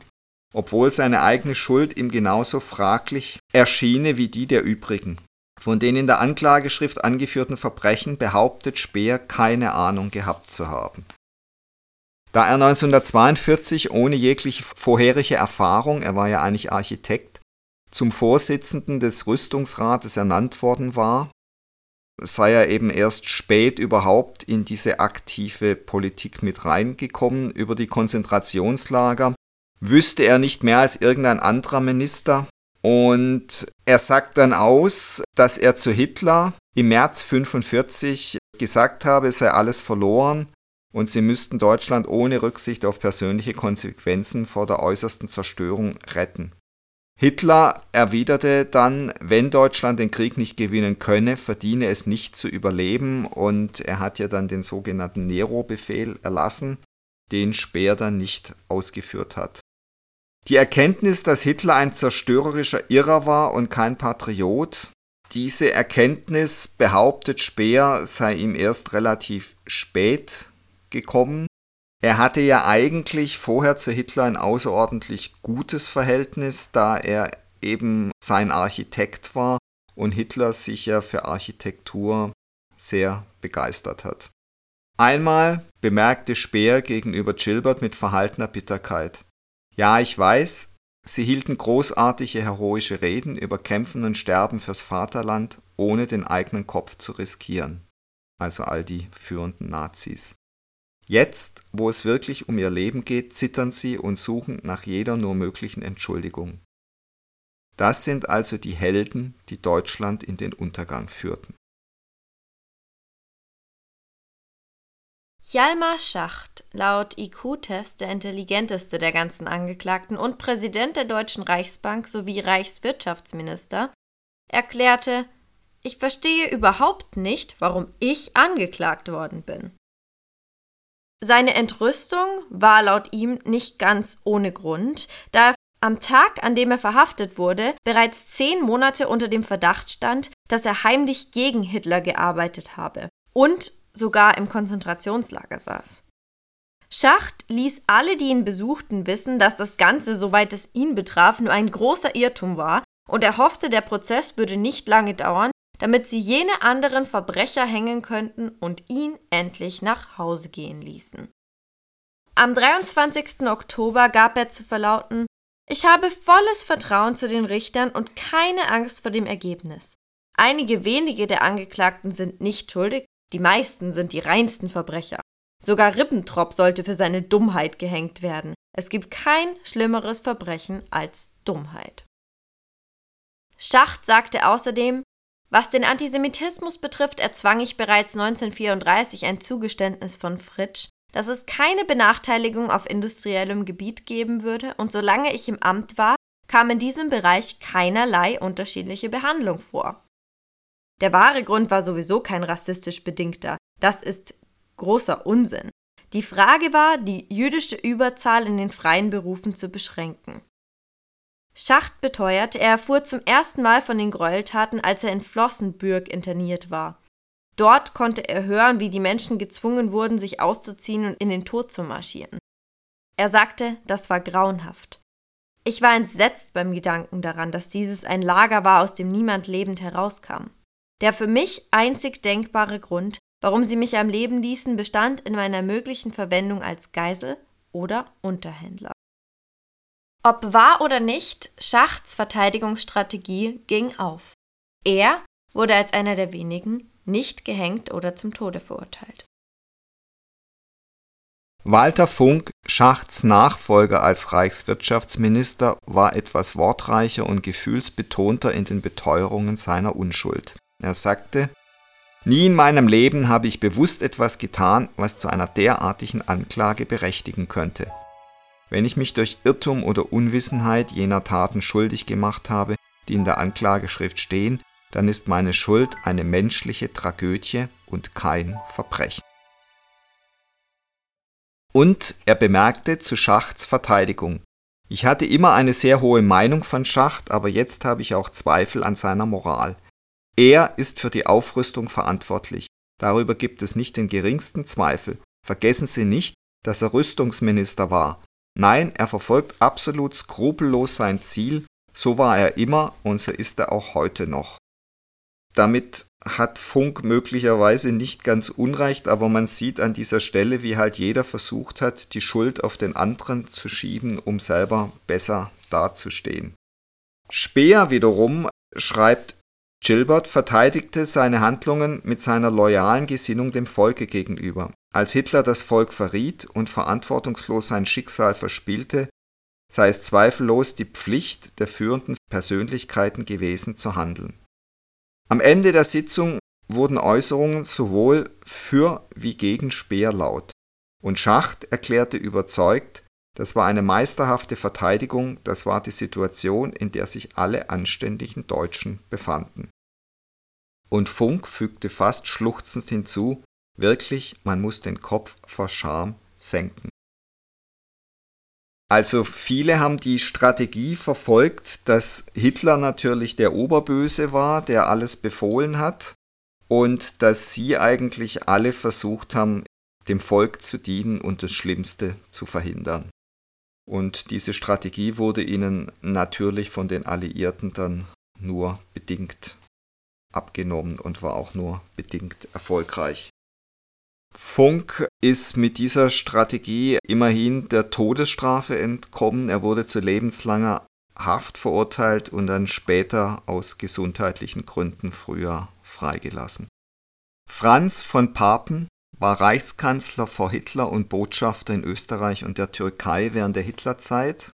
obwohl seine eigene Schuld ihm genauso fraglich erschiene wie die der übrigen. Von den in der Anklageschrift angeführten Verbrechen behauptet Speer keine Ahnung gehabt zu haben. Da er 1942 ohne jegliche vorherige Erfahrung, er war ja eigentlich Architekt, zum Vorsitzenden des Rüstungsrates ernannt worden war, sei er eben erst spät überhaupt in diese aktive Politik mit reingekommen. Über die Konzentrationslager wüsste er nicht mehr als irgendein anderer Minister. Und er sagt dann aus, dass er zu Hitler im März 1945 gesagt habe, es sei alles verloren und sie müssten Deutschland ohne Rücksicht auf persönliche Konsequenzen vor der äußersten Zerstörung retten. Hitler erwiderte dann, wenn Deutschland den Krieg nicht gewinnen könne, verdiene es nicht zu überleben und er hat ja dann den sogenannten Nero-Befehl erlassen, den Speer dann nicht ausgeführt hat. Die Erkenntnis, dass Hitler ein zerstörerischer Irrer war und kein Patriot, diese Erkenntnis behauptet Speer sei ihm erst relativ spät gekommen, er hatte ja eigentlich vorher zu Hitler ein außerordentlich gutes Verhältnis, da er eben sein Architekt war und Hitler sich ja für Architektur sehr begeistert hat. Einmal bemerkte Speer gegenüber Gilbert mit verhaltener Bitterkeit. Ja, ich weiß, sie hielten großartige heroische Reden über Kämpfen und Sterben fürs Vaterland, ohne den eigenen Kopf zu riskieren. Also all die führenden Nazis. Jetzt, wo es wirklich um ihr Leben geht, zittern sie und suchen nach jeder nur möglichen Entschuldigung. Das sind also die Helden, die Deutschland in den Untergang führten. Hjalmar Schacht, laut IQ-Test der intelligenteste der ganzen Angeklagten und Präsident der Deutschen Reichsbank sowie Reichswirtschaftsminister, erklärte, ich verstehe überhaupt nicht, warum ich angeklagt worden bin. Seine Entrüstung war laut ihm nicht ganz ohne Grund, da er am Tag, an dem er verhaftet wurde, bereits zehn Monate unter dem Verdacht stand, dass er heimlich gegen Hitler gearbeitet habe und sogar im Konzentrationslager saß. Schacht ließ alle, die ihn besuchten, wissen, dass das Ganze, soweit es ihn betraf, nur ein großer Irrtum war, und er hoffte, der Prozess würde nicht lange dauern, damit sie jene anderen Verbrecher hängen könnten und ihn endlich nach Hause gehen ließen. Am 23. Oktober gab er zu verlauten, ich habe volles Vertrauen zu den Richtern und keine Angst vor dem Ergebnis. Einige wenige der Angeklagten sind nicht schuldig, die meisten sind die reinsten Verbrecher. Sogar Ribbentrop sollte für seine Dummheit gehängt werden. Es gibt kein schlimmeres Verbrechen als Dummheit. Schacht sagte außerdem, was den Antisemitismus betrifft, erzwang ich bereits 1934 ein Zugeständnis von Fritsch, dass es keine Benachteiligung auf industriellem Gebiet geben würde, und solange ich im Amt war, kam in diesem Bereich keinerlei unterschiedliche Behandlung vor. Der wahre Grund war sowieso kein rassistisch bedingter. Das ist großer Unsinn. Die Frage war, die jüdische Überzahl in den freien Berufen zu beschränken. Schacht beteuert, er erfuhr zum ersten Mal von den Gräueltaten, als er in Flossenbürg interniert war. Dort konnte er hören, wie die Menschen gezwungen wurden, sich auszuziehen und in den Tod zu marschieren. Er sagte, das war grauenhaft. Ich war entsetzt beim Gedanken daran, dass dieses ein Lager war, aus dem niemand lebend herauskam. Der für mich einzig denkbare Grund, warum sie mich am Leben ließen, bestand in meiner möglichen Verwendung als Geisel oder Unterhändler. Ob wahr oder nicht, Schachts Verteidigungsstrategie ging auf. Er wurde als einer der wenigen nicht gehängt oder zum Tode verurteilt. Walter Funk, Schachts Nachfolger als Reichswirtschaftsminister, war etwas wortreicher und gefühlsbetonter in den Beteuerungen seiner Unschuld. Er sagte, Nie in meinem Leben habe ich bewusst etwas getan, was zu einer derartigen Anklage berechtigen könnte. Wenn ich mich durch Irrtum oder Unwissenheit jener Taten schuldig gemacht habe, die in der Anklageschrift stehen, dann ist meine Schuld eine menschliche Tragödie und kein Verbrechen. Und er bemerkte zu Schachts Verteidigung, ich hatte immer eine sehr hohe Meinung von Schacht, aber jetzt habe ich auch Zweifel an seiner Moral. Er ist für die Aufrüstung verantwortlich. Darüber gibt es nicht den geringsten Zweifel. Vergessen Sie nicht, dass er Rüstungsminister war. Nein, er verfolgt absolut skrupellos sein Ziel, so war er immer und so ist er auch heute noch. Damit hat Funk möglicherweise nicht ganz unrecht, aber man sieht an dieser Stelle, wie halt jeder versucht hat, die Schuld auf den anderen zu schieben, um selber besser dazustehen. Speer wiederum schreibt Gilbert verteidigte seine Handlungen mit seiner loyalen Gesinnung dem Volke gegenüber. Als Hitler das Volk verriet und verantwortungslos sein Schicksal verspielte, sei es zweifellos die Pflicht der führenden Persönlichkeiten gewesen zu handeln. Am Ende der Sitzung wurden Äußerungen sowohl für wie gegen Speer laut, und Schacht erklärte überzeugt, das war eine meisterhafte Verteidigung, das war die Situation, in der sich alle anständigen Deutschen befanden. Und Funk fügte fast schluchzend hinzu, wirklich, man muss den Kopf vor Scham senken. Also viele haben die Strategie verfolgt, dass Hitler natürlich der Oberböse war, der alles befohlen hat, und dass sie eigentlich alle versucht haben, dem Volk zu dienen und das Schlimmste zu verhindern. Und diese Strategie wurde ihnen natürlich von den Alliierten dann nur bedingt abgenommen und war auch nur bedingt erfolgreich. Funk ist mit dieser Strategie immerhin der Todesstrafe entkommen. Er wurde zu lebenslanger Haft verurteilt und dann später aus gesundheitlichen Gründen früher freigelassen. Franz von Papen war Reichskanzler vor Hitler und Botschafter in Österreich und der Türkei während der Hitlerzeit.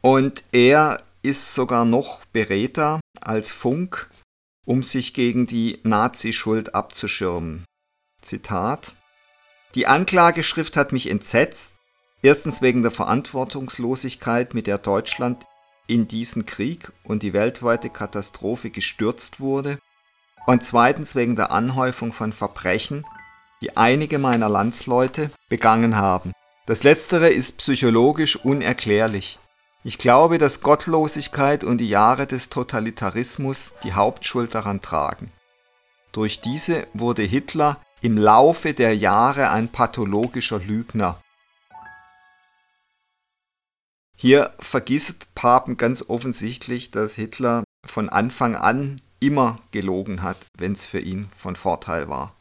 Und er ist sogar noch Beräter als Funk, um sich gegen die Nazischuld abzuschirmen. Zitat Die Anklageschrift hat mich entsetzt, erstens wegen der Verantwortungslosigkeit, mit der Deutschland in diesen Krieg und die weltweite Katastrophe gestürzt wurde, und zweitens wegen der Anhäufung von Verbrechen, die einige meiner Landsleute begangen haben. Das letztere ist psychologisch unerklärlich. Ich glaube, dass Gottlosigkeit und die Jahre des Totalitarismus die Hauptschuld daran tragen. Durch diese wurde Hitler im Laufe der Jahre ein pathologischer Lügner. Hier vergisst Papen ganz offensichtlich, dass Hitler von Anfang an immer gelogen hat, wenn es für ihn von Vorteil war.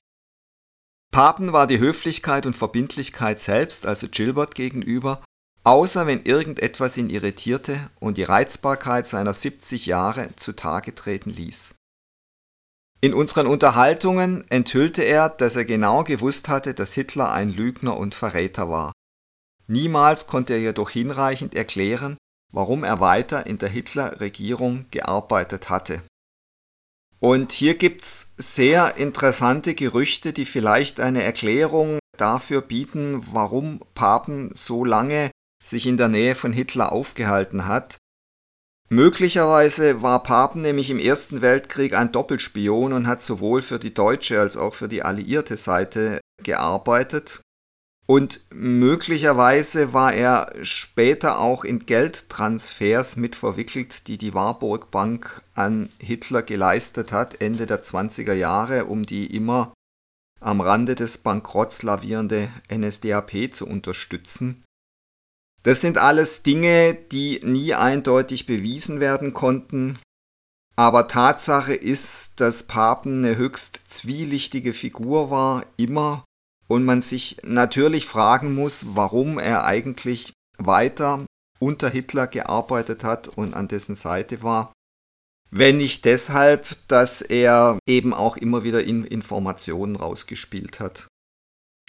Papen war die Höflichkeit und Verbindlichkeit selbst, also Gilbert gegenüber, außer wenn irgendetwas ihn irritierte und die Reizbarkeit seiner 70 Jahre zutage treten ließ. In unseren Unterhaltungen enthüllte er, dass er genau gewusst hatte, dass Hitler ein Lügner und Verräter war. Niemals konnte er jedoch hinreichend erklären, warum er weiter in der Hitler-Regierung gearbeitet hatte. Und hier gibt's sehr interessante Gerüchte, die vielleicht eine Erklärung dafür bieten, warum Papen so lange sich in der Nähe von Hitler aufgehalten hat. Möglicherweise war Papen nämlich im Ersten Weltkrieg ein Doppelspion und hat sowohl für die deutsche als auch für die alliierte Seite gearbeitet. Und möglicherweise war er später auch in Geldtransfers mit verwickelt, die die Warburg Bank an Hitler geleistet hat, Ende der 20er Jahre, um die immer am Rande des Bankrotts lavierende NSDAP zu unterstützen. Das sind alles Dinge, die nie eindeutig bewiesen werden konnten, aber Tatsache ist, dass Papen eine höchst zwielichtige Figur war, immer und man sich natürlich fragen muss, warum er eigentlich weiter unter Hitler gearbeitet hat und an dessen Seite war. Wenn nicht deshalb, dass er eben auch immer wieder Informationen rausgespielt hat.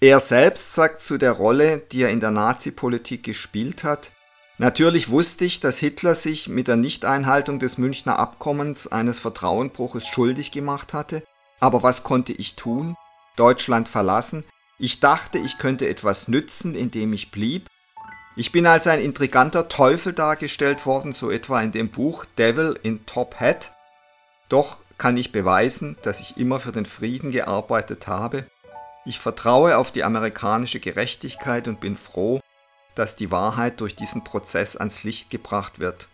Er selbst sagt zu der Rolle, die er in der Nazi-Politik gespielt hat, Natürlich wusste ich, dass Hitler sich mit der Nichteinhaltung des Münchner Abkommens eines Vertrauenbruches schuldig gemacht hatte, aber was konnte ich tun? Deutschland verlassen, ich dachte, ich könnte etwas nützen, indem ich blieb. Ich bin als ein intriganter Teufel dargestellt worden, so etwa in dem Buch Devil in Top Hat. Doch kann ich beweisen, dass ich immer für den Frieden gearbeitet habe. Ich vertraue auf die amerikanische Gerechtigkeit und bin froh, dass die Wahrheit durch diesen Prozess ans Licht gebracht wird.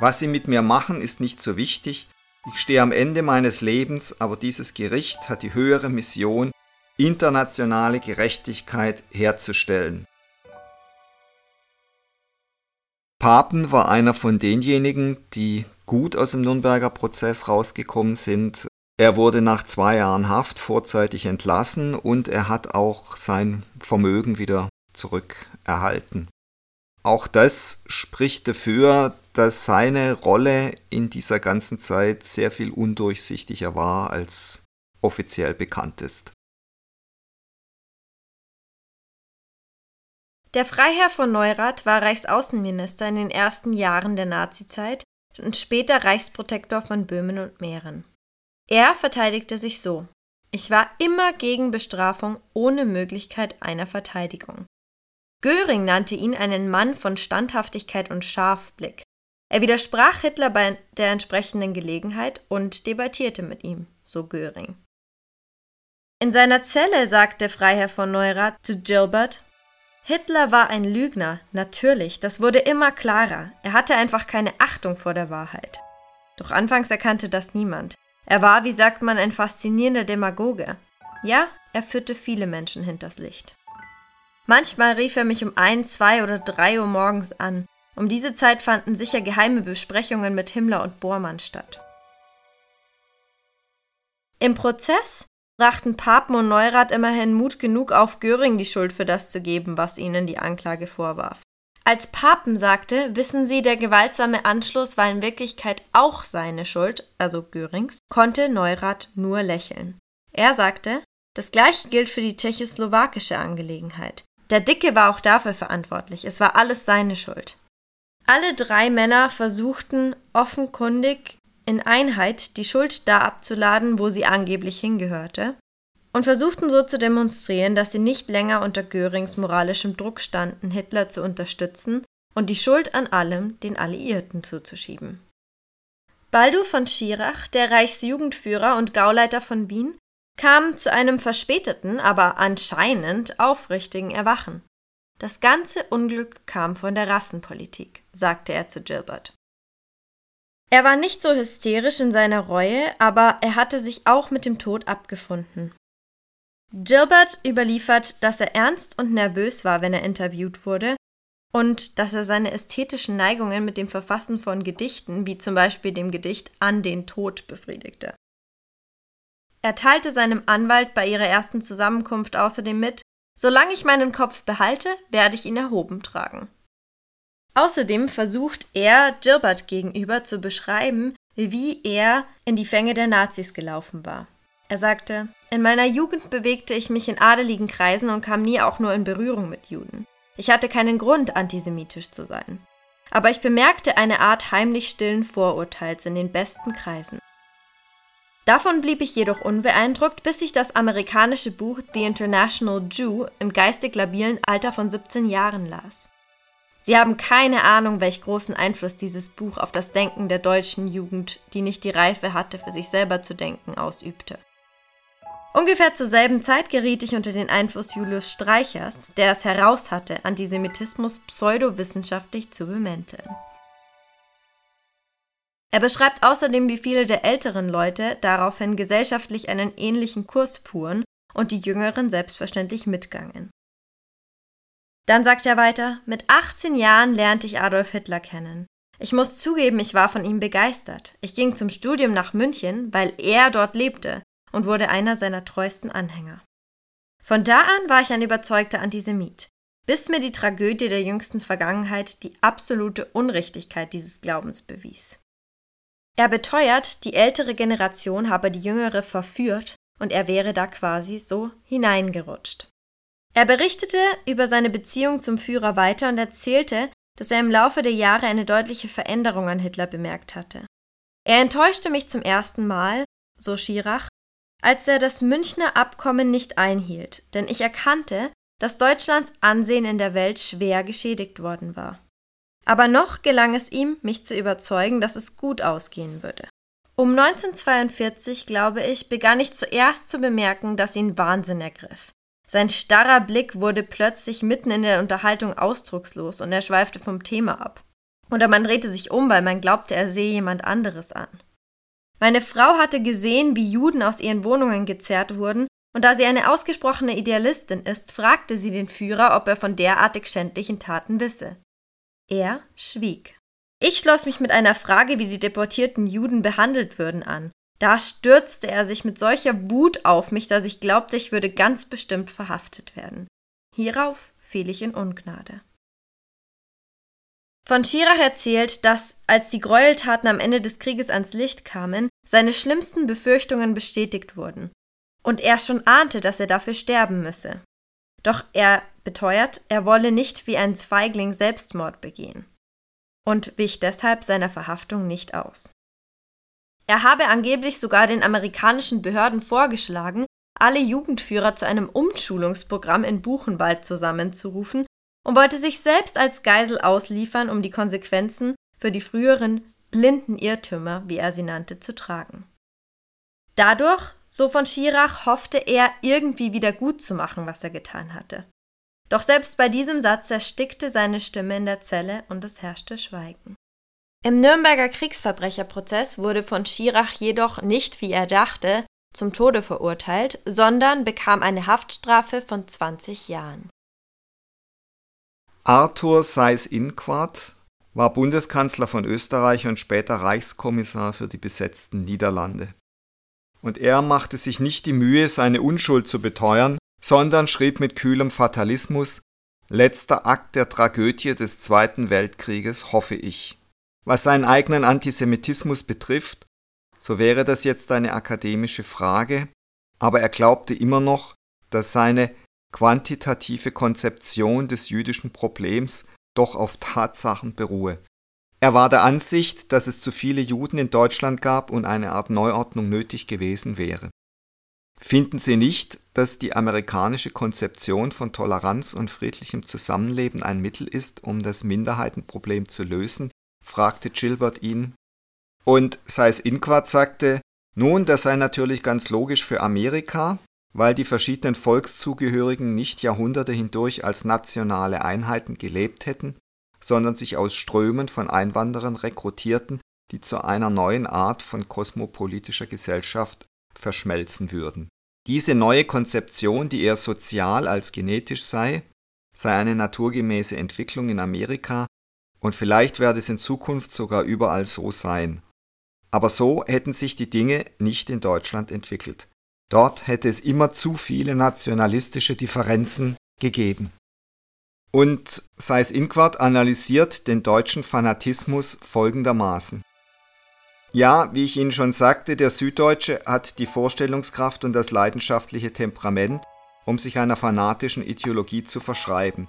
Was sie mit mir machen, ist nicht so wichtig. Ich stehe am Ende meines Lebens, aber dieses Gericht hat die höhere Mission, internationale Gerechtigkeit herzustellen. Papen war einer von denjenigen, die gut aus dem Nürnberger Prozess rausgekommen sind. Er wurde nach zwei Jahren Haft vorzeitig entlassen und er hat auch sein Vermögen wieder zurückerhalten. Auch das spricht dafür, dass seine Rolle in dieser ganzen Zeit sehr viel undurchsichtiger war, als offiziell bekannt ist. Der Freiherr von Neurath war Reichsaußenminister in den ersten Jahren der Nazizeit und später Reichsprotektor von Böhmen und Mähren. Er verteidigte sich so: Ich war immer gegen Bestrafung ohne Möglichkeit einer Verteidigung. Göring nannte ihn einen Mann von Standhaftigkeit und Scharfblick. Er widersprach Hitler bei der entsprechenden Gelegenheit und debattierte mit ihm, so Göring. In seiner Zelle sagte Freiherr von Neurath zu Gilbert, Hitler war ein Lügner, natürlich, das wurde immer klarer. Er hatte einfach keine Achtung vor der Wahrheit. Doch anfangs erkannte das niemand. Er war, wie sagt man, ein faszinierender Demagoge. Ja, er führte viele Menschen hinters Licht. Manchmal rief er mich um ein, zwei oder drei Uhr morgens an. Um diese Zeit fanden sicher geheime Besprechungen mit Himmler und Bormann statt. Im Prozess brachten Papen und Neurath immerhin Mut genug auf, Göring die Schuld für das zu geben, was ihnen die Anklage vorwarf. Als Papen sagte, wissen Sie, der gewaltsame Anschluss war in Wirklichkeit auch seine Schuld, also Görings, konnte Neurath nur lächeln. Er sagte, das gleiche gilt für die tschechoslowakische Angelegenheit. Der Dicke war auch dafür verantwortlich, es war alles seine Schuld. Alle drei Männer versuchten offenkundig in Einheit die Schuld da abzuladen, wo sie angeblich hingehörte, und versuchten so zu demonstrieren, dass sie nicht länger unter Görings moralischem Druck standen, Hitler zu unterstützen und die Schuld an allem den Alliierten zuzuschieben. Baldo von Schirach, der Reichsjugendführer und Gauleiter von Wien, kam zu einem verspäteten, aber anscheinend aufrichtigen Erwachen. Das ganze Unglück kam von der Rassenpolitik, sagte er zu Gilbert. Er war nicht so hysterisch in seiner Reue, aber er hatte sich auch mit dem Tod abgefunden. Gilbert überliefert, dass er ernst und nervös war, wenn er interviewt wurde, und dass er seine ästhetischen Neigungen mit dem Verfassen von Gedichten, wie zum Beispiel dem Gedicht An den Tod, befriedigte. Er teilte seinem Anwalt bei ihrer ersten Zusammenkunft außerdem mit, solange ich meinen Kopf behalte, werde ich ihn erhoben tragen. Außerdem versucht er, Gilbert gegenüber zu beschreiben, wie er in die Fänge der Nazis gelaufen war. Er sagte, in meiner Jugend bewegte ich mich in adeligen Kreisen und kam nie auch nur in Berührung mit Juden. Ich hatte keinen Grund, antisemitisch zu sein. Aber ich bemerkte eine Art heimlich stillen Vorurteils in den besten Kreisen. Davon blieb ich jedoch unbeeindruckt, bis ich das amerikanische Buch The International Jew im geistig labilen Alter von 17 Jahren las. Sie haben keine Ahnung, welch großen Einfluss dieses Buch auf das Denken der deutschen Jugend, die nicht die Reife hatte, für sich selber zu denken, ausübte. Ungefähr zur selben Zeit geriet ich unter den Einfluss Julius Streichers, der es heraus hatte, Antisemitismus pseudowissenschaftlich zu bemänteln. Er beschreibt außerdem, wie viele der älteren Leute daraufhin gesellschaftlich einen ähnlichen Kurs fuhren und die jüngeren selbstverständlich mitgangen. Dann sagt er weiter, mit 18 Jahren lernte ich Adolf Hitler kennen. Ich muss zugeben, ich war von ihm begeistert. Ich ging zum Studium nach München, weil er dort lebte und wurde einer seiner treuesten Anhänger. Von da an war ich ein überzeugter Antisemit, bis mir die Tragödie der jüngsten Vergangenheit die absolute Unrichtigkeit dieses Glaubens bewies. Er beteuert, die ältere Generation habe die jüngere verführt und er wäre da quasi so hineingerutscht. Er berichtete über seine Beziehung zum Führer weiter und erzählte, dass er im Laufe der Jahre eine deutliche Veränderung an Hitler bemerkt hatte. Er enttäuschte mich zum ersten Mal, so Schirach, als er das Münchner Abkommen nicht einhielt, denn ich erkannte, dass Deutschlands Ansehen in der Welt schwer geschädigt worden war. Aber noch gelang es ihm, mich zu überzeugen, dass es gut ausgehen würde. Um 1942, glaube ich, begann ich zuerst zu bemerken, dass ihn Wahnsinn ergriff. Sein starrer Blick wurde plötzlich mitten in der Unterhaltung ausdruckslos und er schweifte vom Thema ab. Oder man drehte sich um, weil man glaubte, er sehe jemand anderes an. Meine Frau hatte gesehen, wie Juden aus ihren Wohnungen gezerrt wurden, und da sie eine ausgesprochene Idealistin ist, fragte sie den Führer, ob er von derartig schändlichen Taten wisse. Er schwieg. Ich schloss mich mit einer Frage, wie die deportierten Juden behandelt würden, an. Da stürzte er sich mit solcher Wut auf mich, dass ich glaubte, ich würde ganz bestimmt verhaftet werden. Hierauf fiel ich in Ungnade. Von Schirach erzählt, dass, als die Gräueltaten am Ende des Krieges ans Licht kamen, seine schlimmsten Befürchtungen bestätigt wurden und er schon ahnte, dass er dafür sterben müsse. Doch er beteuert, er wolle nicht wie ein Zweigling Selbstmord begehen und wich deshalb seiner Verhaftung nicht aus. Er habe angeblich sogar den amerikanischen Behörden vorgeschlagen, alle Jugendführer zu einem Umschulungsprogramm in Buchenwald zusammenzurufen und wollte sich selbst als Geisel ausliefern, um die Konsequenzen für die früheren blinden Irrtümer, wie er sie nannte, zu tragen. Dadurch, so von Schirach, hoffte er, irgendwie wieder gut zu machen, was er getan hatte. Doch selbst bei diesem Satz erstickte seine Stimme in der Zelle und es herrschte Schweigen. Im Nürnberger Kriegsverbrecherprozess wurde von Schirach jedoch nicht, wie er dachte, zum Tode verurteilt, sondern bekam eine Haftstrafe von 20 Jahren. Arthur Seyß-Inquart war Bundeskanzler von Österreich und später Reichskommissar für die besetzten Niederlande. und er machte sich nicht die Mühe, seine Unschuld zu beteuern, sondern schrieb mit kühlem Fatalismus Letzter Akt der Tragödie des Zweiten Weltkrieges, hoffe ich. Was seinen eigenen Antisemitismus betrifft, so wäre das jetzt eine akademische Frage, aber er glaubte immer noch, dass seine quantitative Konzeption des jüdischen Problems doch auf Tatsachen beruhe. Er war der Ansicht, dass es zu viele Juden in Deutschland gab und eine Art Neuordnung nötig gewesen wäre. Finden Sie nicht, dass die amerikanische Konzeption von Toleranz und friedlichem Zusammenleben ein Mittel ist, um das Minderheitenproblem zu lösen? fragte Gilbert ihn. Und Seyss Inquart sagte, nun, das sei natürlich ganz logisch für Amerika, weil die verschiedenen Volkszugehörigen nicht Jahrhunderte hindurch als nationale Einheiten gelebt hätten, sondern sich aus Strömen von Einwanderern rekrutierten, die zu einer neuen Art von kosmopolitischer Gesellschaft verschmelzen würden. Diese neue Konzeption, die eher sozial als genetisch sei, sei eine naturgemäße Entwicklung in Amerika und vielleicht werde es in Zukunft sogar überall so sein. Aber so hätten sich die Dinge nicht in Deutschland entwickelt. Dort hätte es immer zu viele nationalistische Differenzen gegeben. Und Seyss Inquart analysiert den deutschen Fanatismus folgendermaßen. Ja, wie ich Ihnen schon sagte, der Süddeutsche hat die Vorstellungskraft und das leidenschaftliche Temperament, um sich einer fanatischen Ideologie zu verschreiben.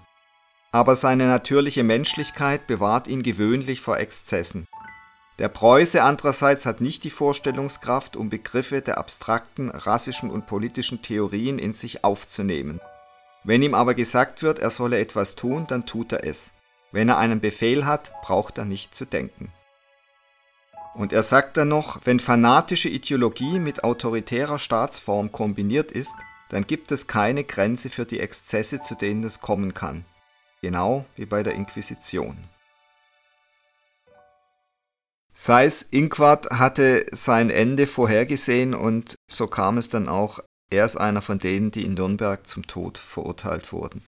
Aber seine natürliche Menschlichkeit bewahrt ihn gewöhnlich vor Exzessen. Der Preuße andererseits hat nicht die Vorstellungskraft, um Begriffe der abstrakten, rassischen und politischen Theorien in sich aufzunehmen. Wenn ihm aber gesagt wird, er solle etwas tun, dann tut er es. Wenn er einen Befehl hat, braucht er nicht zu denken. Und er sagt dann noch, wenn fanatische Ideologie mit autoritärer Staatsform kombiniert ist, dann gibt es keine Grenze für die Exzesse, zu denen es kommen kann. Genau wie bei der Inquisition. Seyss Inquart hatte sein Ende vorhergesehen und so kam es dann auch. Er ist einer von denen, die in Nürnberg zum Tod verurteilt wurden.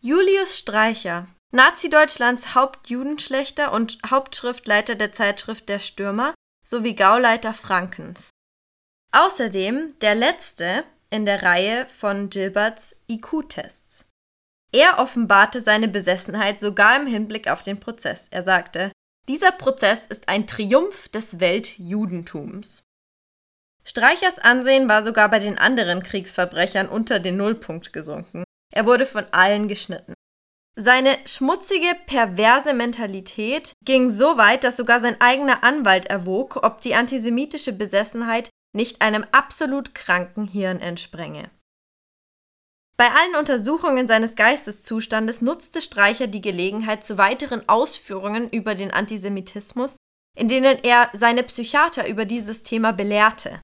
Julius Streicher Nazi-Deutschlands Hauptjudenschlechter und Hauptschriftleiter der Zeitschrift Der Stürmer sowie Gauleiter Frankens. Außerdem der letzte in der Reihe von Gilberts IQ-Tests. Er offenbarte seine Besessenheit sogar im Hinblick auf den Prozess. Er sagte, dieser Prozess ist ein Triumph des Weltjudentums. Streichers Ansehen war sogar bei den anderen Kriegsverbrechern unter den Nullpunkt gesunken. Er wurde von allen geschnitten. Seine schmutzige, perverse Mentalität ging so weit, dass sogar sein eigener Anwalt erwog, ob die antisemitische Besessenheit nicht einem absolut kranken Hirn entsprenge. Bei allen Untersuchungen seines Geisteszustandes nutzte Streicher die Gelegenheit zu weiteren Ausführungen über den Antisemitismus, in denen er seine Psychiater über dieses Thema belehrte.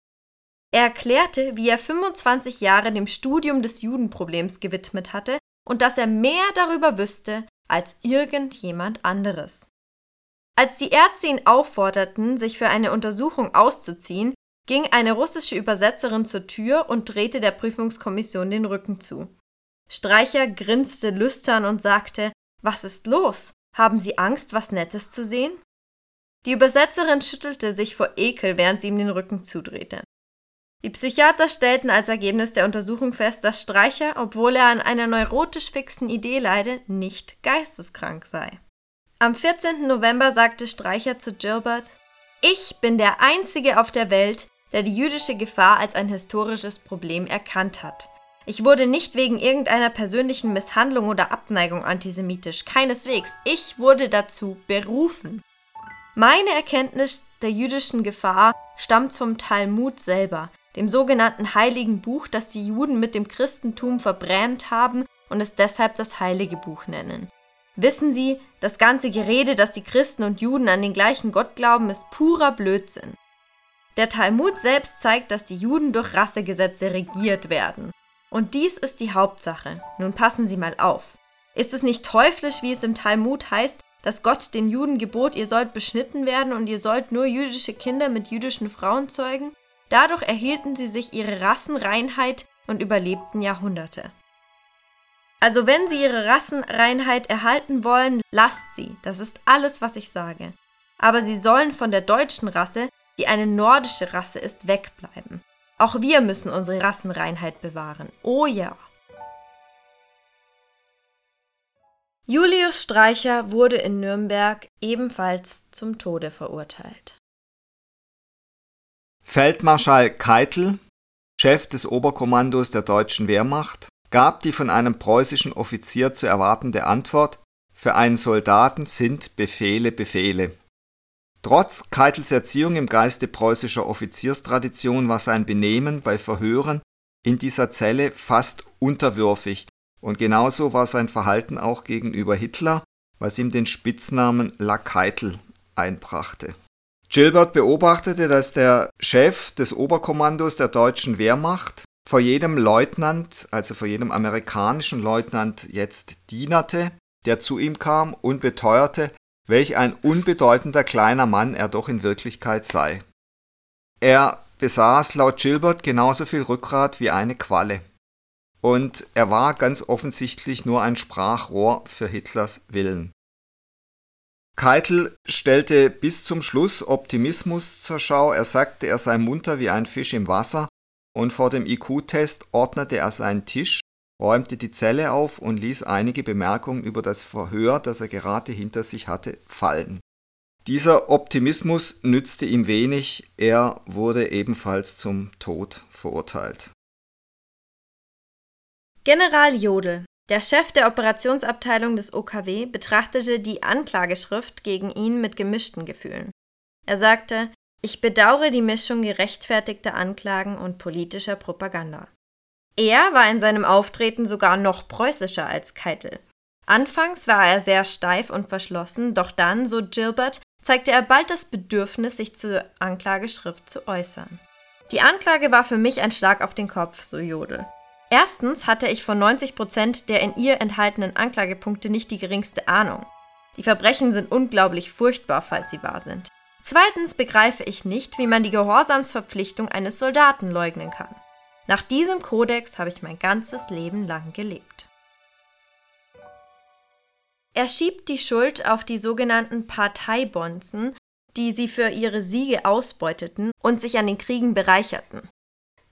Er erklärte, wie er 25 Jahre dem Studium des Judenproblems gewidmet hatte und dass er mehr darüber wüsste als irgendjemand anderes. Als die Ärzte ihn aufforderten, sich für eine Untersuchung auszuziehen, ging eine russische Übersetzerin zur Tür und drehte der Prüfungskommission den Rücken zu. Streicher grinste lüstern und sagte Was ist los? Haben Sie Angst, was Nettes zu sehen? Die Übersetzerin schüttelte sich vor Ekel, während sie ihm den Rücken zudrehte. Die Psychiater stellten als Ergebnis der Untersuchung fest, dass Streicher, obwohl er an einer neurotisch fixen Idee leide, nicht geisteskrank sei. Am 14. November sagte Streicher zu Gilbert, ich bin der Einzige auf der Welt, der die jüdische Gefahr als ein historisches Problem erkannt hat. Ich wurde nicht wegen irgendeiner persönlichen Misshandlung oder Abneigung antisemitisch, keineswegs. Ich wurde dazu berufen. Meine Erkenntnis der jüdischen Gefahr stammt vom Talmud selber, dem sogenannten Heiligen Buch, das die Juden mit dem Christentum verbrämt haben und es deshalb das Heilige Buch nennen. Wissen Sie, das ganze Gerede, dass die Christen und Juden an den gleichen Gott glauben, ist purer Blödsinn. Der Talmud selbst zeigt, dass die Juden durch Rassegesetze regiert werden. Und dies ist die Hauptsache. Nun passen Sie mal auf. Ist es nicht teuflisch, wie es im Talmud heißt, dass Gott den Juden gebot, ihr sollt beschnitten werden und ihr sollt nur jüdische Kinder mit jüdischen Frauen zeugen? Dadurch erhielten sie sich ihre Rassenreinheit und überlebten Jahrhunderte. Also wenn Sie Ihre Rassenreinheit erhalten wollen, lasst sie. Das ist alles, was ich sage. Aber Sie sollen von der deutschen Rasse, die eine nordische Rasse ist, wegbleiben. Auch wir müssen unsere Rassenreinheit bewahren. Oh ja. Julius Streicher wurde in Nürnberg ebenfalls zum Tode verurteilt. Feldmarschall Keitel, Chef des Oberkommandos der deutschen Wehrmacht, gab die von einem preußischen Offizier zu erwartende Antwort Für einen Soldaten sind Befehle Befehle. Trotz Keitels Erziehung im Geiste preußischer Offizierstradition war sein Benehmen bei Verhören in dieser Zelle fast unterwürfig und genauso war sein Verhalten auch gegenüber Hitler, was ihm den Spitznamen La Keitel einbrachte. Gilbert beobachtete, dass der Chef des Oberkommandos der deutschen Wehrmacht vor jedem Leutnant, also vor jedem amerikanischen Leutnant jetzt dienerte, der zu ihm kam und beteuerte, welch ein unbedeutender kleiner Mann er doch in Wirklichkeit sei. Er besaß laut Gilbert genauso viel Rückgrat wie eine Qualle und er war ganz offensichtlich nur ein Sprachrohr für Hitlers Willen. Keitel stellte bis zum Schluss Optimismus zur Schau, er sagte, er sei munter wie ein Fisch im Wasser, und vor dem IQ-Test ordnete er seinen Tisch, räumte die Zelle auf und ließ einige Bemerkungen über das Verhör, das er gerade hinter sich hatte, fallen. Dieser Optimismus nützte ihm wenig, er wurde ebenfalls zum Tod verurteilt. General Jodl, der Chef der Operationsabteilung des OKW, betrachtete die Anklageschrift gegen ihn mit gemischten Gefühlen. Er sagte, ich bedauere die Mischung gerechtfertigter Anklagen und politischer Propaganda. Er war in seinem Auftreten sogar noch preußischer als Keitel. Anfangs war er sehr steif und verschlossen, doch dann, so Gilbert, zeigte er bald das Bedürfnis, sich zur Anklageschrift zu äußern. Die Anklage war für mich ein Schlag auf den Kopf, so Jodl. Erstens hatte ich von 90 Prozent der in ihr enthaltenen Anklagepunkte nicht die geringste Ahnung. Die Verbrechen sind unglaublich furchtbar, falls sie wahr sind. Zweitens begreife ich nicht, wie man die Gehorsamsverpflichtung eines Soldaten leugnen kann. Nach diesem Kodex habe ich mein ganzes Leben lang gelebt. Er schiebt die Schuld auf die sogenannten Parteibonzen, die sie für ihre Siege ausbeuteten und sich an den Kriegen bereicherten.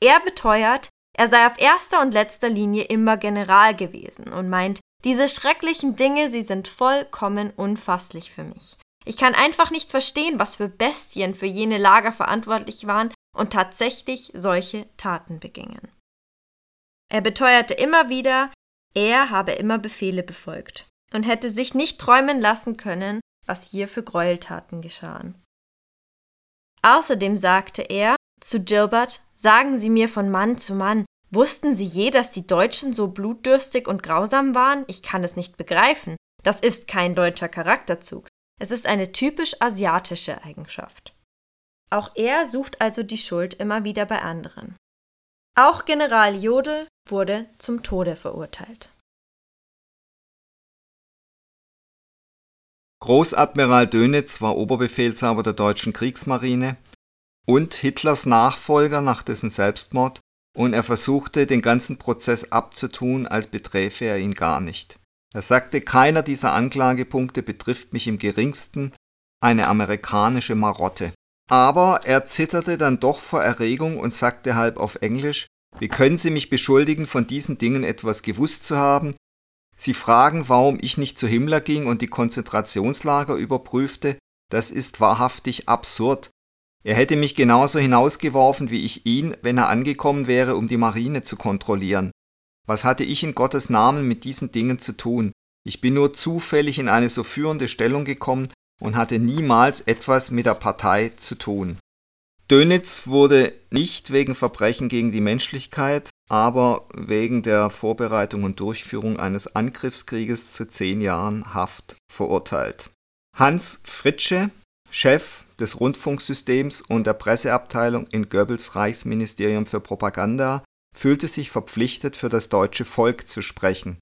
Er beteuert, er sei auf erster und letzter Linie immer General gewesen und meint, diese schrecklichen Dinge, sie sind vollkommen unfasslich für mich. Ich kann einfach nicht verstehen, was für Bestien für jene Lager verantwortlich waren und tatsächlich solche Taten begingen. Er beteuerte immer wieder, er habe immer Befehle befolgt und hätte sich nicht träumen lassen können, was hier für Gräueltaten geschahen. Außerdem sagte er zu Gilbert, sagen Sie mir von Mann zu Mann, Wussten Sie je, dass die Deutschen so blutdürstig und grausam waren? Ich kann es nicht begreifen. Das ist kein deutscher Charakterzug. Es ist eine typisch asiatische Eigenschaft. Auch er sucht also die Schuld immer wieder bei anderen. Auch General Jodl wurde zum Tode verurteilt. Großadmiral Dönitz war Oberbefehlshaber der deutschen Kriegsmarine und Hitlers Nachfolger nach dessen Selbstmord und er versuchte, den ganzen Prozess abzutun, als beträfe er ihn gar nicht. Er sagte, keiner dieser Anklagepunkte betrifft mich im geringsten, eine amerikanische Marotte. Aber er zitterte dann doch vor Erregung und sagte halb auf Englisch, wie können Sie mich beschuldigen, von diesen Dingen etwas gewusst zu haben? Sie fragen, warum ich nicht zu Himmler ging und die Konzentrationslager überprüfte? Das ist wahrhaftig absurd. Er hätte mich genauso hinausgeworfen wie ich ihn, wenn er angekommen wäre, um die Marine zu kontrollieren. Was hatte ich in Gottes Namen mit diesen Dingen zu tun? Ich bin nur zufällig in eine so führende Stellung gekommen und hatte niemals etwas mit der Partei zu tun. Dönitz wurde nicht wegen Verbrechen gegen die Menschlichkeit, aber wegen der Vorbereitung und Durchführung eines Angriffskrieges zu zehn Jahren Haft verurteilt. Hans Fritsche, Chef des Rundfunksystems und der Presseabteilung in Goebbels Reichsministerium für Propaganda, fühlte sich verpflichtet, für das deutsche Volk zu sprechen.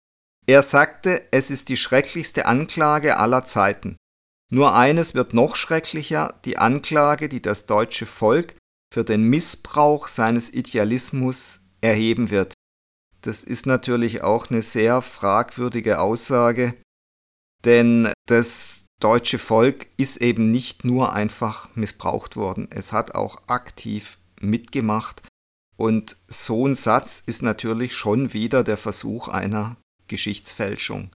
Er sagte, es ist die schrecklichste Anklage aller Zeiten. Nur eines wird noch schrecklicher, die Anklage, die das deutsche Volk für den Missbrauch seines Idealismus erheben wird. Das ist natürlich auch eine sehr fragwürdige Aussage, denn das deutsche Volk ist eben nicht nur einfach missbraucht worden, es hat auch aktiv mitgemacht und so ein Satz ist natürlich schon wieder der Versuch einer Geschichtsfälschung.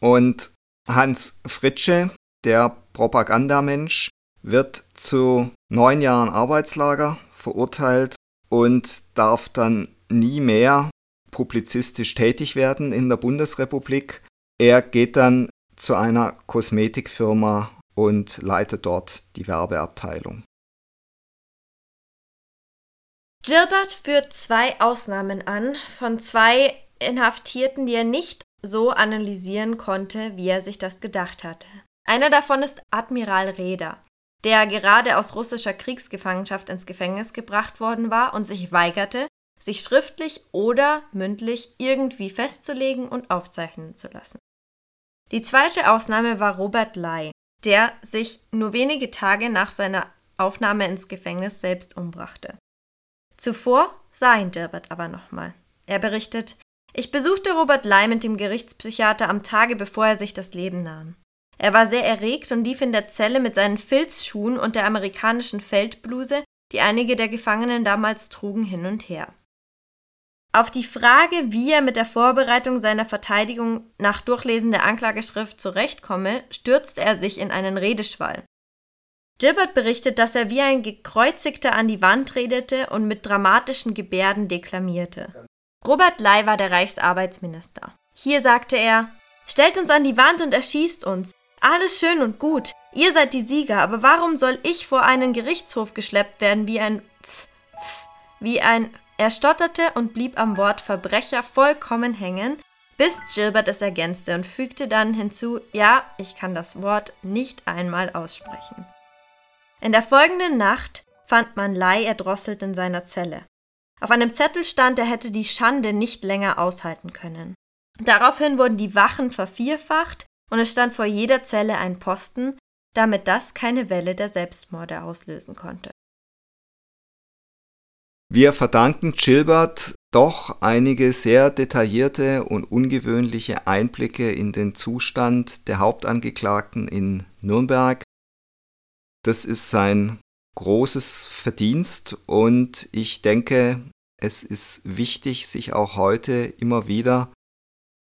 Und Hans Fritsche, der Propagandamensch, wird zu neun Jahren Arbeitslager verurteilt und darf dann nie mehr publizistisch tätig werden in der Bundesrepublik. Er geht dann zu einer Kosmetikfirma und leitet dort die Werbeabteilung. Gilbert führt zwei Ausnahmen an von zwei Inhaftierten, die er nicht so analysieren konnte, wie er sich das gedacht hatte. Einer davon ist Admiral Reda, der gerade aus russischer Kriegsgefangenschaft ins Gefängnis gebracht worden war und sich weigerte, sich schriftlich oder mündlich irgendwie festzulegen und aufzeichnen zu lassen. Die zweite Ausnahme war Robert Lai, der sich nur wenige Tage nach seiner Aufnahme ins Gefängnis selbst umbrachte. Zuvor sah ihn Gilbert aber nochmal. Er berichtet, ich besuchte Robert Lai mit dem Gerichtspsychiater am Tage, bevor er sich das Leben nahm. Er war sehr erregt und lief in der Zelle mit seinen Filzschuhen und der amerikanischen Feldbluse, die einige der Gefangenen damals trugen, hin und her. Auf die Frage, wie er mit der Vorbereitung seiner Verteidigung nach Durchlesen der Anklageschrift zurechtkomme, stürzte er sich in einen Redeschwall. Gilbert berichtet, dass er wie ein Gekreuzigter an die Wand redete und mit dramatischen Gebärden deklamierte. Robert Lai war der Reichsarbeitsminister. Hier sagte er, Stellt uns an die Wand und erschießt uns. Alles schön und gut. Ihr seid die Sieger, aber warum soll ich vor einen Gerichtshof geschleppt werden wie ein Pf, Pf, wie ein er stotterte und blieb am Wort Verbrecher vollkommen hängen, bis Gilbert es ergänzte und fügte dann hinzu, ja, ich kann das Wort nicht einmal aussprechen. In der folgenden Nacht fand man Lai erdrosselt in seiner Zelle. Auf einem Zettel stand, er hätte die Schande nicht länger aushalten können. Daraufhin wurden die Wachen vervierfacht und es stand vor jeder Zelle ein Posten, damit das keine Welle der Selbstmorde auslösen konnte. Wir verdanken Gilbert doch einige sehr detaillierte und ungewöhnliche Einblicke in den Zustand der Hauptangeklagten in Nürnberg. Das ist sein großes Verdienst und ich denke, es ist wichtig, sich auch heute immer wieder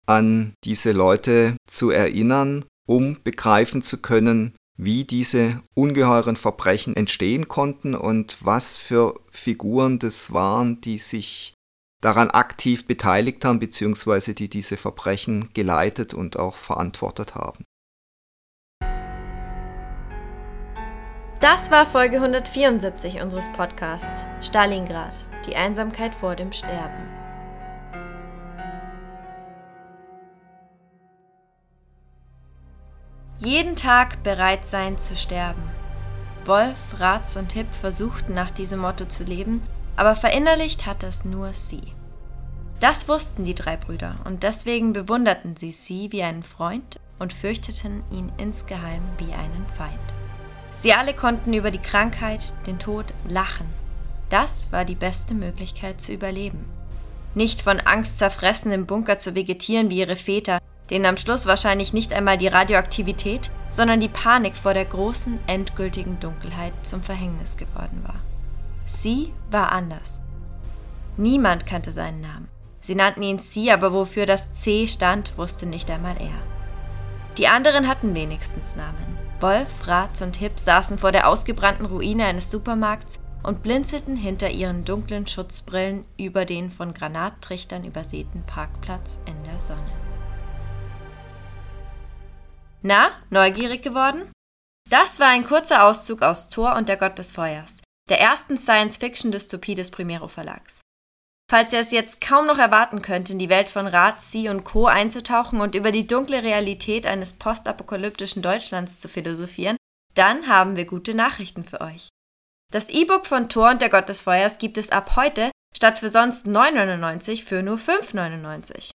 an diese Leute zu erinnern, um begreifen zu können, wie diese ungeheuren Verbrechen entstehen konnten und was für Figuren das waren, die sich daran aktiv beteiligt haben, beziehungsweise die diese Verbrechen geleitet und auch verantwortet haben. Das war Folge 174 unseres Podcasts Stalingrad, die Einsamkeit vor dem Sterben. Jeden Tag bereit sein zu sterben. Wolf, Ratz und Hipp versuchten nach diesem Motto zu leben, aber verinnerlicht hat es nur sie. Das wussten die drei Brüder und deswegen bewunderten sie sie wie einen Freund und fürchteten ihn insgeheim wie einen Feind. Sie alle konnten über die Krankheit, den Tod lachen. Das war die beste Möglichkeit zu überleben. Nicht von Angst zerfressen im Bunker zu vegetieren wie ihre Väter, denen am Schluss wahrscheinlich nicht einmal die Radioaktivität, sondern die Panik vor der großen, endgültigen Dunkelheit zum Verhängnis geworden war. Sie war anders. Niemand kannte seinen Namen. Sie nannten ihn Sie, aber wofür das C stand, wusste nicht einmal er. Die anderen hatten wenigstens Namen. Wolf, Ratz und Hip saßen vor der ausgebrannten Ruine eines Supermarkts und blinzelten hinter ihren dunklen Schutzbrillen über den von Granattrichtern übersäten Parkplatz in der Sonne. Na, neugierig geworden? Das war ein kurzer Auszug aus Thor und der Gott des Feuers, der ersten Science-Fiction-Dystopie des Primero Verlags. Falls ihr es jetzt kaum noch erwarten könnt, in die Welt von Razi und Co. einzutauchen und über die dunkle Realität eines postapokalyptischen Deutschlands zu philosophieren, dann haben wir gute Nachrichten für euch. Das E-Book von Thor und der Gott des Feuers gibt es ab heute statt für sonst 9,99 für nur 5,99.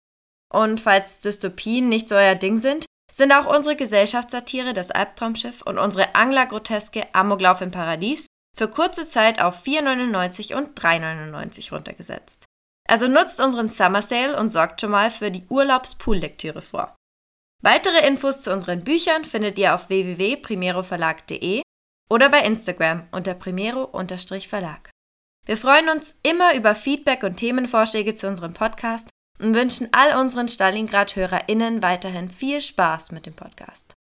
Und falls Dystopien nicht so euer Ding sind, sind auch unsere Gesellschaftssatire Das Albtraumschiff und unsere anglergroteske Amoklauf im Paradies für kurze Zeit auf 4,99 und 3,99 runtergesetzt. Also nutzt unseren Summer Sale und sorgt schon mal für die Urlaubspool-Lektüre vor. Weitere Infos zu unseren Büchern findet ihr auf www.primeroverlag.de oder bei Instagram unter primero-verlag. Wir freuen uns immer über Feedback und Themenvorschläge zu unserem Podcast und wünschen all unseren Stalingrad-HörerInnen weiterhin viel Spaß mit dem Podcast.